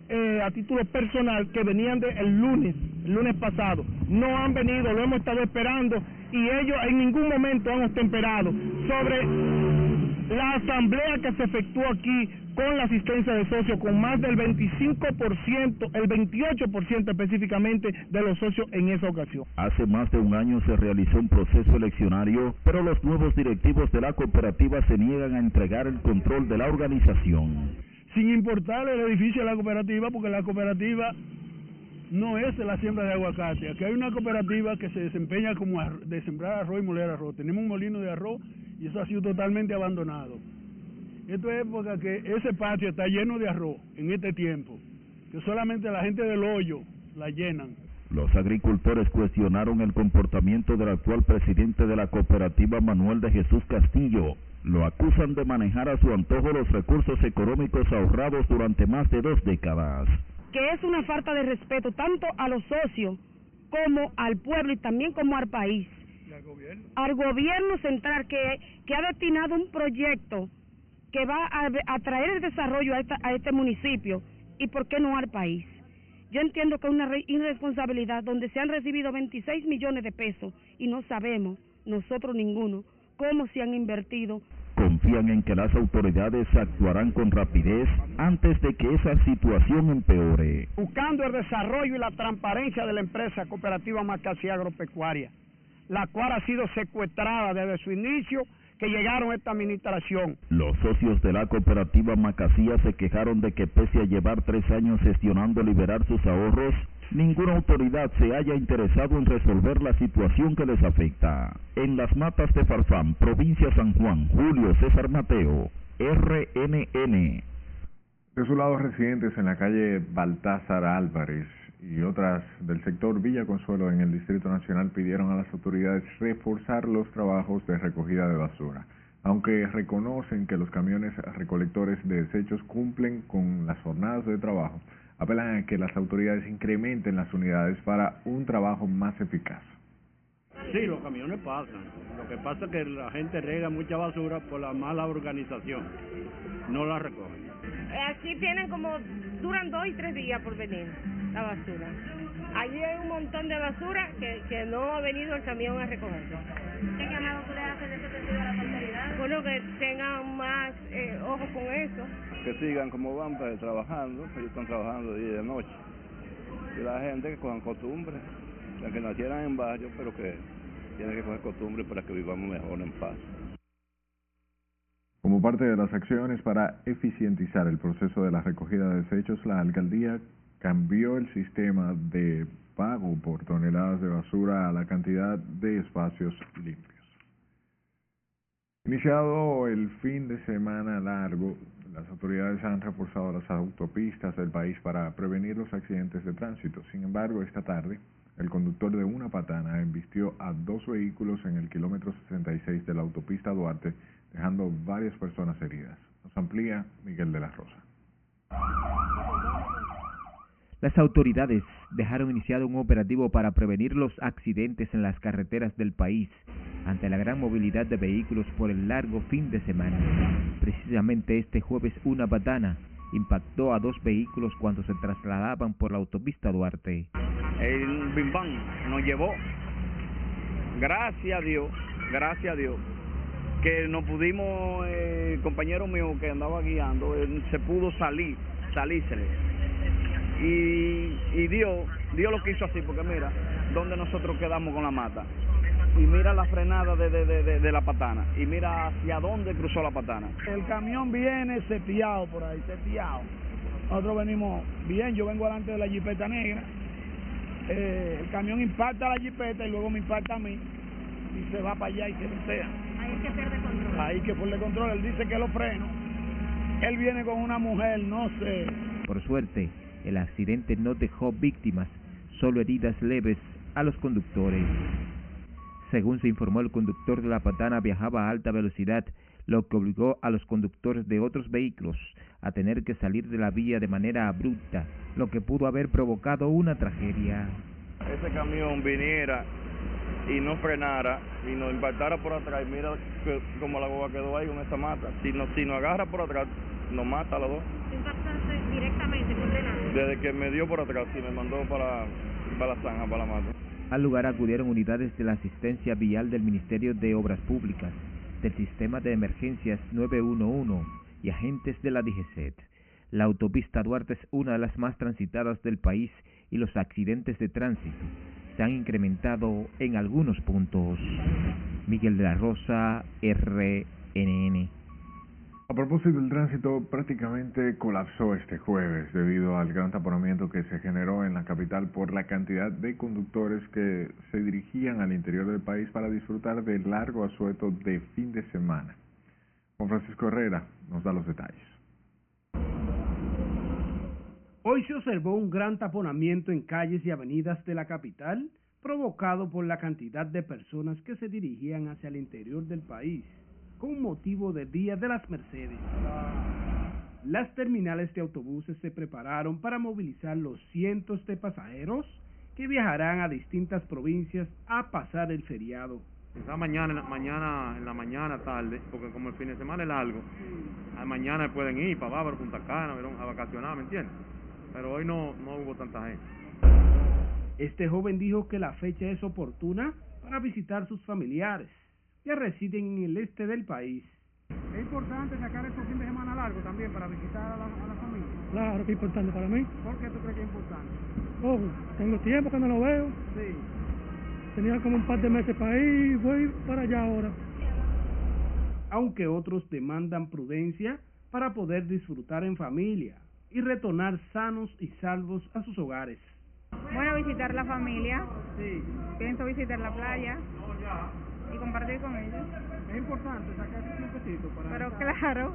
eh, a título personal que venían de el lunes, el lunes pasado. No han venido, lo hemos estado esperando y ellos en ningún momento han temperado sobre la asamblea que se efectuó aquí con la asistencia de socios, con más del 25%, el 28% específicamente de los socios en esa ocasión. Hace más de un año se realizó un proceso eleccionario, pero los nuevos directivos de la cooperativa se niegan a entregar el control de la organización. Sin importar el edificio de la cooperativa, porque la cooperativa no es la siembra de aguacate. Aquí hay una cooperativa que se desempeña como de sembrar arroz y moler arroz. Tenemos un molino de arroz y eso ha sido totalmente abandonado. Esto es porque ese patio está lleno de arroz en este tiempo, que solamente la gente del hoyo la llenan. Los agricultores cuestionaron el comportamiento del actual presidente de la cooperativa Manuel de Jesús Castillo. Lo acusan de manejar a su antojo los recursos económicos ahorrados durante más de dos décadas. Que es una falta de respeto tanto a los socios como al pueblo y también como al país. al gobierno? Al gobierno central que, que ha destinado un proyecto que va a, traer el desarrollo a, a este municipio y por qué no al país. Yo entiendo que es una irresponsabilidad donde se han recibido 26 millones de pesos y no sabemos, nosotros ninguno, cómo se han invertido. Confían en que las autoridades actuarán con rapidez antes de que esa situación empeore. Buscando el desarrollo y la transparencia de la empresa cooperativa Macasí Agropecuaria, la cual ha sido secuestrada desde su inicio que llegaron a esta administración. Los socios de la cooperativa Macasía se quejaron de que pese a llevar tres años gestionando liberar sus ahorros, ninguna autoridad se haya interesado en resolver la situación que les afecta. En las matas de Farfán, provincia San Juan, Julio César Mateo, RNN. De su lado, residentes en la calle Baltázar Álvarez y otras del sector Villa Consuelo en el Distrito Nacional pidieron a las autoridades reforzar los trabajos de recogida de basura. Aunque reconocen que los camiones recolectores de desechos cumplen con las jornadas de trabajo, Apelan a que las autoridades incrementen las unidades para un trabajo más eficaz. Sí, los camiones pasan. Lo que pasa es que la gente rega mucha basura por la mala organización. No la recogen. Aquí tienen como, duran dos y tres días por venir la basura. Allí hay un montón de basura que, que no ha venido el camión a recogerlo. ¿Qué llamado tú le haces en ese sentido a autoridades? Bueno, que tengan más eh, ojo con eso. Que sigan como van pues, trabajando, ellos están trabajando día y de noche. Y la gente que cojan costumbre, que nacieran en barrio, pero que tienen que coger costumbre para que vivamos mejor en paz. Como parte de las acciones para eficientizar el proceso de la recogida de desechos, la alcaldía cambió el sistema de pago por toneladas de basura a la cantidad de espacios limpios. Iniciado el fin de semana largo, las autoridades han reforzado las autopistas del país para prevenir los accidentes de tránsito. Sin embargo, esta tarde, el conductor de una patana embistió a dos vehículos en el kilómetro 66 de la autopista Duarte, dejando varias personas heridas. Nos amplía Miguel de la Rosa. Las autoridades dejaron iniciado un operativo para prevenir los accidentes en las carreteras del país ante la gran movilidad de vehículos por el largo fin de semana. Precisamente este jueves una patana impactó a dos vehículos cuando se trasladaban por la autopista Duarte. El bimbán nos llevó, gracias a Dios, gracias a Dios, que nos pudimos, eh, el compañero mío que andaba guiando, se pudo salir, salírsele. Y, y Dios, Dios lo quiso así, porque mira, donde nosotros quedamos con la mata. Y mira la frenada de, de, de, de la patana. Y mira hacia dónde cruzó la patana. El camión viene seteado por ahí, seteado. Nosotros venimos bien, yo vengo delante de la jipeta negra. Eh, el camión impacta a la jipeta y luego me impacta a mí. Y se va para allá y se voltea. Ahí es que pierde control. Ahí que pierde control, él dice que lo freno. Él viene con una mujer, no sé. Por suerte, el accidente no dejó víctimas, solo heridas leves a los conductores. Según se informó, el conductor de la patana viajaba a alta velocidad, lo que obligó a los conductores de otros vehículos a tener que salir de la vía de manera abrupta, lo que pudo haber provocado una tragedia. Ese camión viniera y no frenara y nos impactara por atrás, y mira que, como la boba quedó ahí con esa mata. Si nos, si nos agarra por atrás, nos mata a los dos. Impactaste directamente por delante. Desde que me dio por atrás y me mandó para, la zanja, para la mata. Al lugar acudieron unidades de la asistencia vial del Ministerio de Obras Públicas, del Sistema de Emergencias 911 y agentes de la DGCET. La autopista Duarte es una de las más transitadas del país y los accidentes de tránsito se han incrementado en algunos puntos. Miguel de la Rosa, RNN. A propósito del tránsito, prácticamente colapsó este jueves debido al gran taponamiento que se generó en la capital por la cantidad de conductores que se dirigían al interior del país para disfrutar del largo asueto de fin de semana. Juan Francisco Herrera nos da los detalles. Hoy se observó un gran taponamiento en calles y avenidas de la capital, provocado por la cantidad de personas que se dirigían hacia el interior del país con motivo del Día de las Mercedes. Las terminales de autobuses se prepararon para movilizar los cientos de pasajeros que viajarán a distintas provincias a pasar el feriado. Quizá mañana, mañana, en la mañana, tarde, porque como el fin de semana es largo, a mañana pueden ir para Bávaro, Punta Cana, a vacacionar, ¿me entiendes? Pero hoy no, no hubo tanta gente. Este joven dijo que la fecha es oportuna para visitar sus familiares que residen en el este del país. Es importante sacar estos fines de semana largos también para visitar a la, a la familia. Claro que es importante para mí. ¿Por qué tú crees que es importante? Oh, tengo tiempo que no lo veo. Sí. Tenía como un par de meses para ir, voy para allá ahora. Aunque otros demandan prudencia para poder disfrutar en familia y retornar sanos y salvos a sus hogares. Bueno, visitar la familia. Sí. Pienso visitar la playa y compartir con ellos. Es importante sacar un tiempecito para... Pero claro.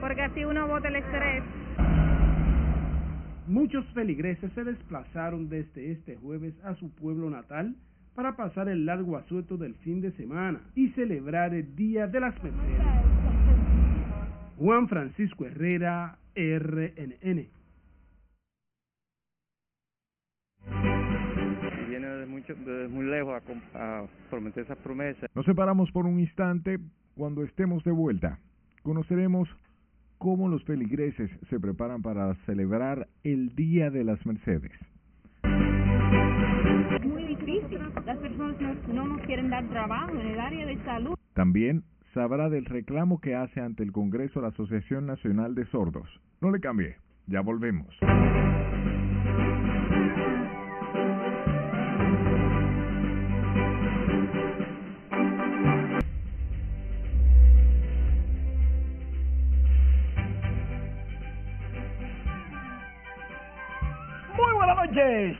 Porque así uno bota el estrés. Muchos feligreses se desplazaron desde este jueves a su pueblo natal para pasar el largo asueto del fin de semana y celebrar el Día de las Mercedes. Juan Francisco Herrera, RNN desde, mucho, desde muy lejos a, a prometer esas promesas. Nos separamos por un instante. Cuando estemos de vuelta, conoceremos cómo los feligreses se preparan para celebrar el Día de las Mercedes. Es muy difícil. Las personas no, no nos quieren dar trabajo en el área de salud. También sabrá del reclamo que hace ante el Congreso la Asociación Nacional de Sordos. No le cambie, ya volvemos.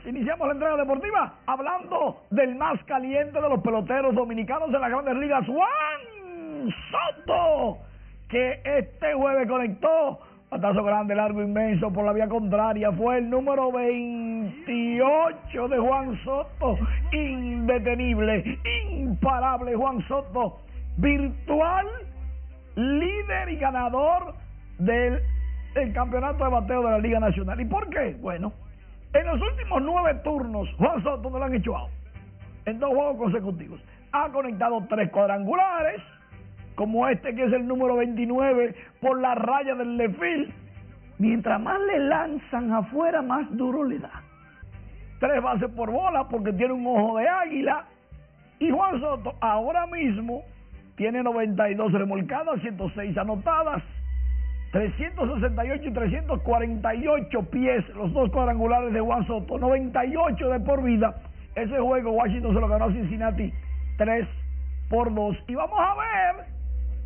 Iniciamos la entrega deportiva hablando del más caliente de los peloteros dominicanos en las grandes ligas, Juan Soto, que este jueves conectó patazo grande, largo, inmenso por la vía contraria. Fue el número 28 de Juan Soto, indetenible, imparable Juan Soto, virtual líder y ganador del el campeonato de bateo de la Liga Nacional. ¿Y por qué? Bueno, en los últimos nueve turnos, Juan Soto no lo han hecho out. En dos juegos consecutivos. Ha conectado tres cuadrangulares, como este que es el número 29 por la raya del lefil. Mientras más le lanzan afuera, más duro le da. Tres bases por bola porque tiene un ojo de águila. Y Juan Soto ahora mismo tiene 92 remolcadas, 106 anotadas. 368 y 348 pies, los dos cuadrangulares de Juan Soto, 98 de por vida. Ese juego Washington se lo ganó a Cincinnati 3 por 2. Y vamos a ver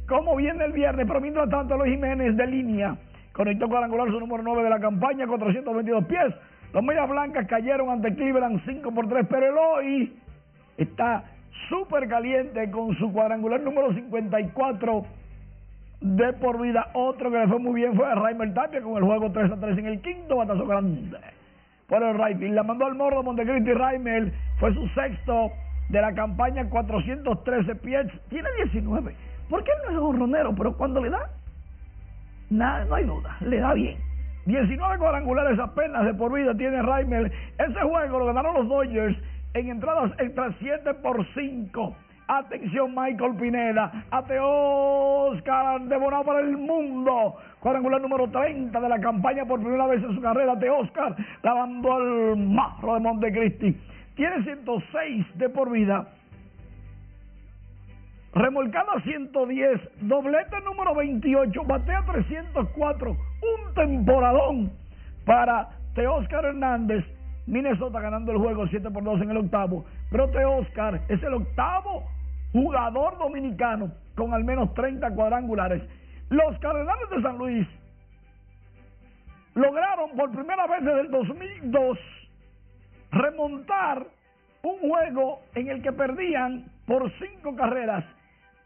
cómo viene el viernes, pero mientras tanto los Jiménez de línea conectó cuadrangular su número 9 de la campaña con 322 pies. Los Medias Blancas cayeron ante Cleveland 5 por 3, pero el hoy está súper caliente con su cuadrangular número 54 de por vida. Otro que le fue muy bien fue a Raimer Tapia con el juego 3 a 3 en el quinto batazo grande. Por el field. La mandó al morro Montecristi Raimer. Fue su sexto de la campaña, 413 pies. Tiene 19. ¿Por qué no es honronero? Pero cuando le da, nada, no hay duda. Le da bien. 19 cuadrangulares apenas de por vida tiene Raimer. Ese juego lo ganaron los Dodgers en entradas extra 7 por 5. Atención Michael Pineda, ate Oscar Debonado para el mundo. Cuadrangular número 30 de la campaña por primera vez en su carrera ante Oscar, lavando al marro de Montecristi. Tiene 106 de por vida. Remolcada 110, doblete número 28, batea 304, un temporadón para Teóscar Hernández. Minnesota ganando el juego 7 por 2 en el octavo. Pero Teóscar es el octavo jugador dominicano con al menos 30 cuadrangulares. Los Cardenales de San Luis lograron por primera vez desde el 2002 remontar un juego en el que perdían por cinco carreras,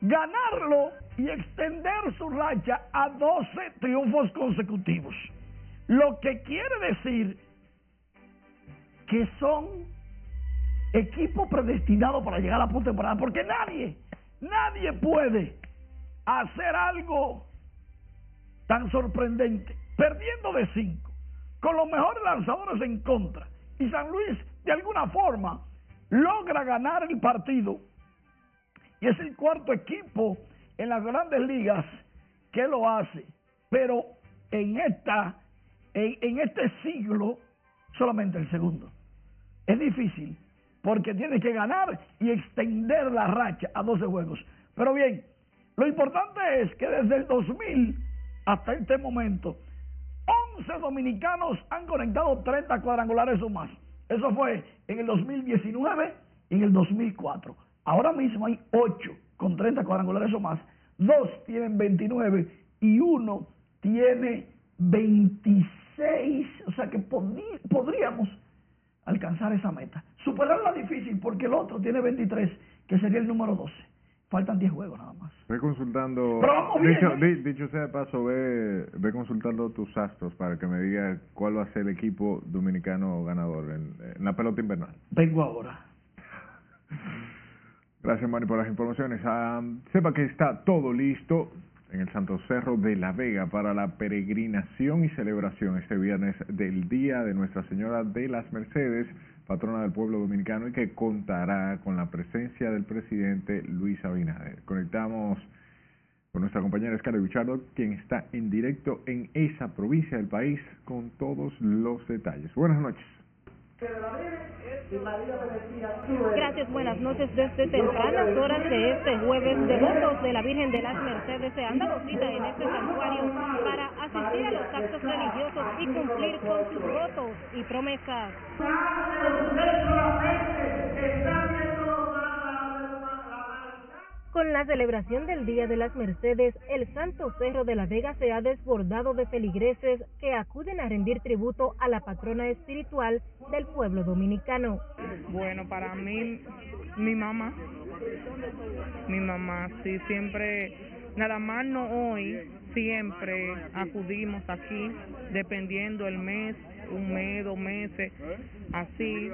ganarlo y extender su racha a 12 triunfos consecutivos. Lo que quiere decir que son equipo predestinado para llegar a la postemporada, porque nadie, nadie puede hacer algo tan sorprendente, perdiendo de cinco, con los mejores lanzadores en contra, y San Luis de alguna forma logra ganar el partido, y es el cuarto equipo en las grandes ligas que lo hace, pero en esta, en, en este siglo, solamente el segundo. Es difícil porque tiene que ganar y extender la racha a 12 juegos. Pero bien, lo importante es que desde el 2000 hasta este momento, 11 dominicanos han conectado 30 cuadrangulares o más. Eso fue en el 2019 y en el 2004. Ahora mismo hay 8 con 30 cuadrangulares o más. Dos tienen 29 y uno tiene 26. O sea que podríamos alcanzar esa meta. Superarla difícil porque el otro tiene 23, que sería el número 12. Faltan 10 juegos nada más. Ve consultando. Pero vamos bien, dicho, ¿eh? di- dicho sea de paso, ve, ve consultando tus astros para que me diga cuál va a ser el equipo dominicano ganador en, en la pelota invernal. Vengo ahora. Gracias, Manny, por las informaciones. Ah, sepa que está todo listo en el Santo Cerro de la Vega para la peregrinación y celebración este viernes del Día de Nuestra Señora de las Mercedes patrona del pueblo dominicano y que contará con la presencia del presidente Luis Abinader. Conectamos con nuestra compañera Scarlett Bichardo, quien está en directo en esa provincia del país con todos los detalles. Buenas noches. Gracias, buenas noches. Desde tempranas horas de este jueves, devotos de la Virgen de las Mercedes se han dado cita en este santuario para asistir a los actos religiosos y cumplir con sus votos y promesas. Con la celebración del Día de las Mercedes, el Santo Cerro de la Vega se ha desbordado de feligreses que acuden a rendir tributo a la patrona espiritual del pueblo dominicano. Bueno, para mí, mi mamá, mi mamá, sí, siempre, nada más no hoy, siempre acudimos aquí, dependiendo el mes, un mes, dos meses, así.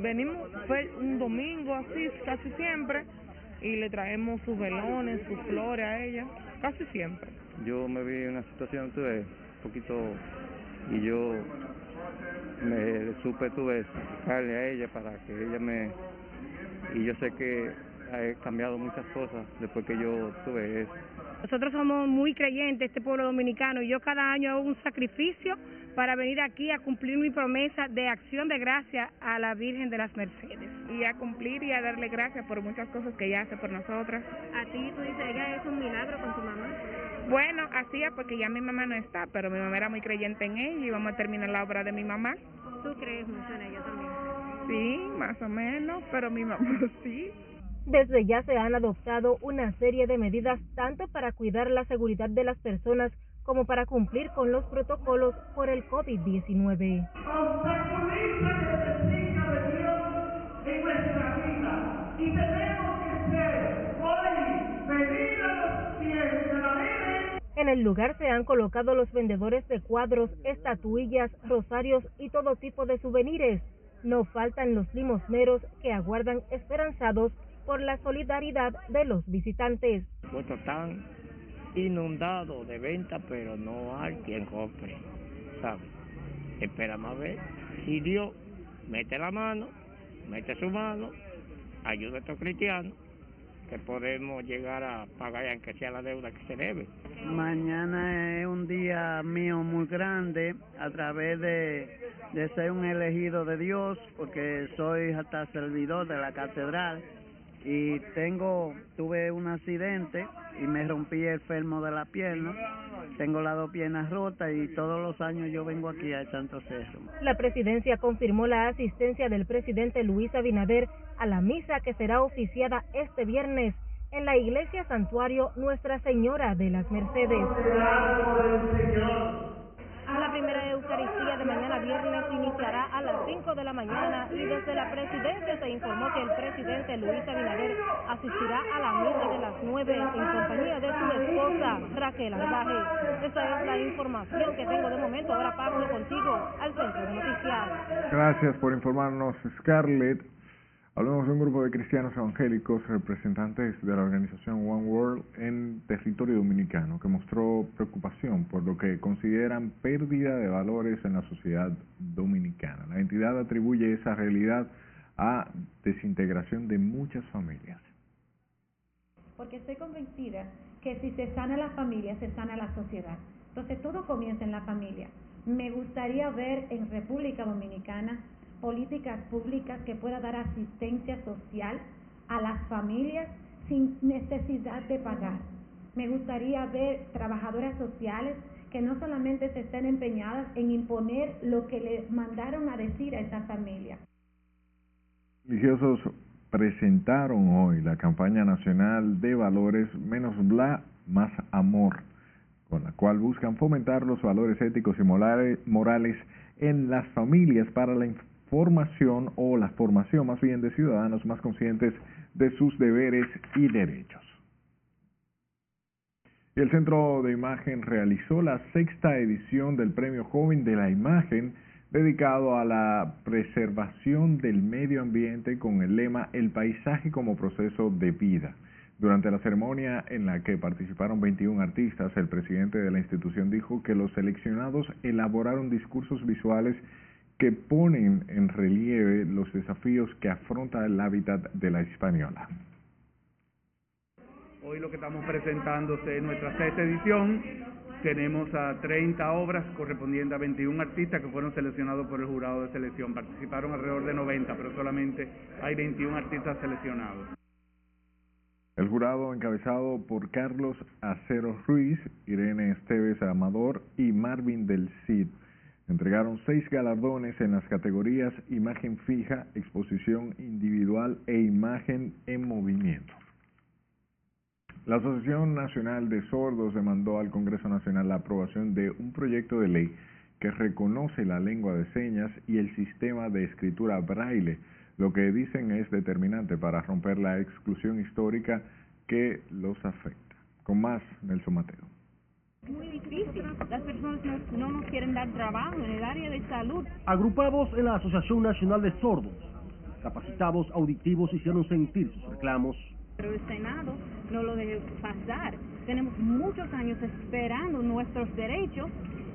venimos un domingo, así, casi siempre y le traemos sus velones, sus flores a ella, casi siempre. Yo me vi en una situación, tuve un poquito, y yo me supe, tuve, darle a ella para que ella me, y yo sé que he cambiado muchas cosas después que yo tuve eso. Nosotros somos muy creyentes, este pueblo dominicano, y yo cada año hago un sacrificio para venir aquí a cumplir mi promesa de acción de gracia a la Virgen de las Mercedes. Y a cumplir y a darle gracias por muchas cosas que ella hace por nosotras. A ti, tú dices, ella es un milagro con tu mamá. Bueno, hacía porque ya mi mamá no está, pero mi mamá era muy creyente en ella y vamos a terminar la obra de mi mamá. ¿Tú crees mucho en ella también? Sí, más o menos, pero mi mamá sí. Desde ya se han adoptado una serie de medidas tanto para cuidar la seguridad de las personas como para cumplir con los protocolos por el COVID-19. En el lugar se han colocado los vendedores de cuadros, estatuillas, rosarios y todo tipo de souvenirs. No faltan los limosneros que aguardan esperanzados por la solidaridad de los visitantes. están inundados de venta, pero no hay quien compre, ¿sabes? Esperamos a ver si Dios mete la mano, mete su mano, ayuda a estos cristianos, que podemos llegar a pagar aunque sea la deuda que se debe. Mañana es un día mío muy grande a través de, de ser un elegido de Dios, porque soy hasta servidor de la catedral y tengo tuve un accidente y me rompí el fermo de la pierna tengo las dos piernas rotas y todos los años yo vengo aquí a Santo Cerro. La presidencia confirmó la asistencia del presidente Luis Abinader a la misa que será oficiada este viernes en la iglesia santuario Nuestra Señora de las Mercedes. Primera Eucaristía de mañana viernes iniciará a las 5 de la mañana y desde la presidencia se informó que el presidente Luis Abinader asistirá a la misa de las 9 en compañía de su esposa Raquel Arbaje. Esta es la información que tengo de momento. Ahora paso contigo al centro de noticias. Gracias por informarnos, Scarlett. Hablamos de un grupo de cristianos evangélicos representantes de la organización One World en territorio dominicano que mostró preocupación por lo que consideran pérdida de valores en la sociedad dominicana. La entidad atribuye esa realidad a desintegración de muchas familias. Porque estoy convencida que si se sana la familia, se sana la sociedad. Entonces todo comienza en la familia. Me gustaría ver en República Dominicana políticas públicas que pueda dar asistencia social a las familias sin necesidad de pagar. Me gustaría ver trabajadoras sociales que no solamente se estén empeñadas en imponer lo que les mandaron a decir a esa familia. Religiosos presentaron hoy la campaña nacional de valores menos bla, más amor, con la cual buscan fomentar los valores éticos y morales en las familias para la formación o la formación más bien de ciudadanos más conscientes de sus deberes y derechos. El Centro de Imagen realizó la sexta edición del Premio Joven de la Imagen dedicado a la preservación del medio ambiente con el lema El paisaje como proceso de vida. Durante la ceremonia en la que participaron 21 artistas, el presidente de la institución dijo que los seleccionados elaboraron discursos visuales que ponen en relieve los desafíos que afronta el hábitat de la Hispaniola. Hoy lo que estamos presentando es nuestra sexta edición. Tenemos a 30 obras correspondientes a 21 artistas que fueron seleccionados por el jurado de selección. Participaron alrededor de 90, pero solamente hay 21 artistas seleccionados. El jurado encabezado por Carlos Acero Ruiz, Irene Esteves Amador y Marvin del Cid entregaron seis galardones en las categorías imagen fija, exposición individual e imagen en movimiento. La Asociación Nacional de Sordos demandó al Congreso Nacional la aprobación de un proyecto de ley que reconoce la lengua de señas y el sistema de escritura braille, lo que dicen es determinante para romper la exclusión histórica que los afecta. Con más, Nelson Mateo. Muy difícil. Las personas no, no nos quieren dar trabajo en el área de salud. Agrupados en la Asociación Nacional de Sordos, capacitados auditivos hicieron sentir sus reclamos. Pero el Senado no lo debe pasar. Tenemos muchos años esperando nuestros derechos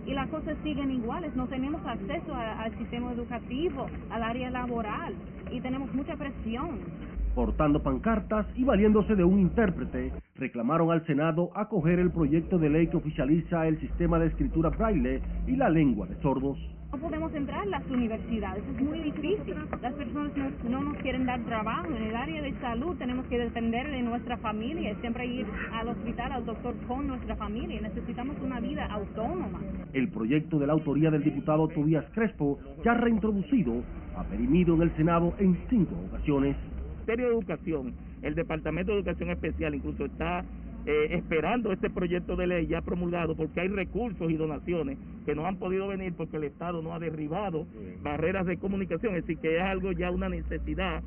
y las cosas siguen iguales. No tenemos acceso a- al sistema educativo, al área laboral y tenemos mucha presión. Portando pancartas y valiéndose de un intérprete, reclamaron al Senado acoger el proyecto de ley que oficializa el sistema de escritura braille y la lengua de sordos. No podemos entrar a las universidades, es muy difícil. Las personas no, no nos quieren dar trabajo en el área de salud, tenemos que depender de nuestra familia, siempre ir al hospital, al doctor con nuestra familia. Necesitamos una vida autónoma. El proyecto de la autoría del diputado Tobías Crespo, ya reintroducido, ha perimido en el Senado en cinco ocasiones. Ministerio de Educación, el Departamento de Educación Especial incluso está eh, esperando este proyecto de ley ya promulgado porque hay recursos y donaciones que no han podido venir porque el Estado no ha derribado barreras de comunicación, es decir, que es algo ya una necesidad.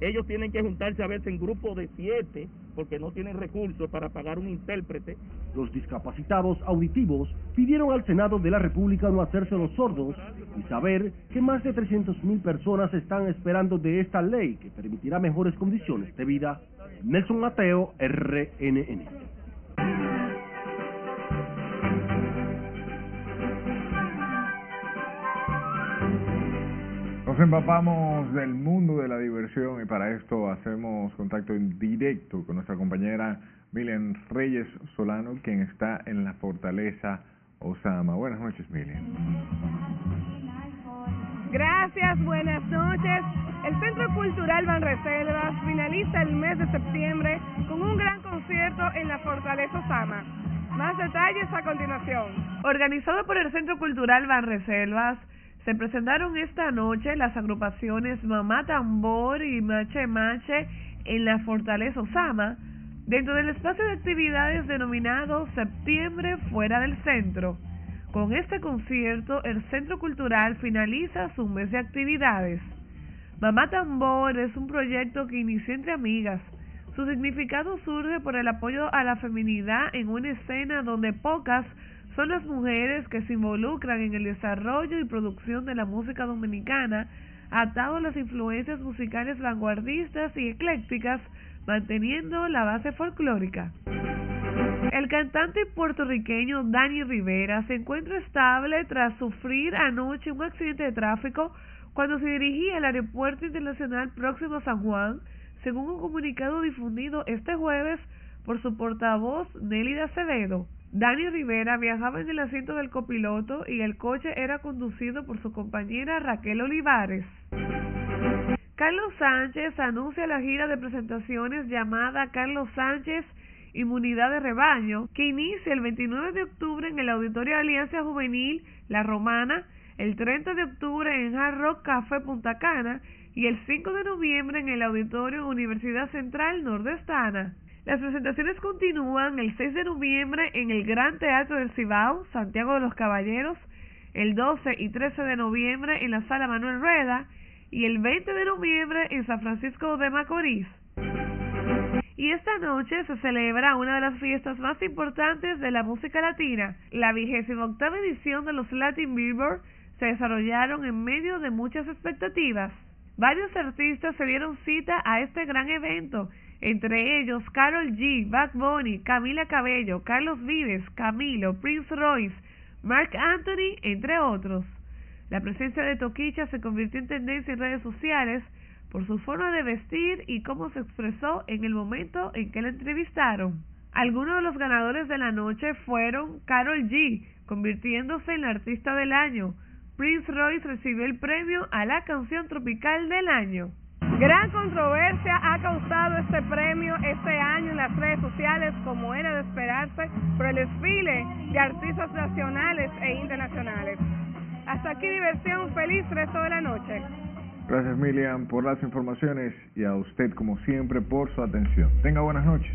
Ellos tienen que juntarse a veces en grupos de siete porque no tienen recursos para pagar un intérprete. Los discapacitados auditivos pidieron al Senado de la República no hacerse los sordos y saber que más de 300.000 personas están esperando de esta ley que permitirá mejores condiciones de vida. Nelson Mateo, RNN. Nos empapamos del mundo de la diversión y para esto hacemos contacto en directo con nuestra compañera Miriam Reyes Solano, quien está en la fortaleza Osama. Buenas noches, Miriam. Gracias, buenas noches. El Centro Cultural Banreservas finaliza el mes de septiembre con un gran concierto en la Fortaleza Osama. Más detalles a continuación. Organizado por el Centro Cultural Banreservas, se presentaron esta noche las agrupaciones Mamá Tambor y Mache Mache en la Fortaleza Osama, dentro del espacio de actividades denominado Septiembre Fuera del Centro. Con este concierto, el Centro Cultural finaliza su mes de actividades. Mamá Tambor es un proyecto que inició entre amigas. Su significado surge por el apoyo a la feminidad en una escena donde pocas son las mujeres que se involucran en el desarrollo y producción de la música dominicana, atado a las influencias musicales vanguardistas y eclécticas, manteniendo la base folclórica. El cantante puertorriqueño Dani Rivera se encuentra estable tras sufrir anoche un accidente de tráfico cuando se dirigía al Aeropuerto Internacional Próximo a San Juan, según un comunicado difundido este jueves por su portavoz Nélida Acevedo. Dani Rivera viajaba en el asiento del copiloto y el coche era conducido por su compañera Raquel Olivares. Carlos Sánchez anuncia la gira de presentaciones llamada Carlos Sánchez Inmunidad de Rebaño, que inicia el 29 de octubre en el Auditorio Alianza Juvenil La Romana, el 30 de octubre en Hard Rock Café Punta Cana y el 5 de noviembre en el Auditorio Universidad Central Nordestana. Las presentaciones continúan el 6 de noviembre en el Gran Teatro del Cibao, Santiago de los Caballeros, el 12 y 13 de noviembre en la Sala Manuel Rueda y el 20 de noviembre en San Francisco de Macorís. Y esta noche se celebra una de las fiestas más importantes de la música latina. La vigésima octava edición de los Latin Billboard se desarrollaron en medio de muchas expectativas. Varios artistas se dieron cita a este gran evento, entre ellos Carol G, Bad Bunny, Camila Cabello, Carlos Vives, Camilo, Prince Royce, Mark Anthony, entre otros. La presencia de Toquicha se convirtió en tendencia en redes sociales por su forma de vestir y cómo se expresó en el momento en que la entrevistaron. Algunos de los ganadores de la noche fueron Carol G, convirtiéndose en la artista del año. Prince Royce recibió el premio a la canción tropical del año. Gran controversia ha causado este premio este año en las redes sociales, como era de esperarse, por el desfile de artistas nacionales e internacionales. Hasta aquí diversión, feliz resto de la noche. Gracias Milian por las informaciones y a usted como siempre por su atención. Tenga buenas noches.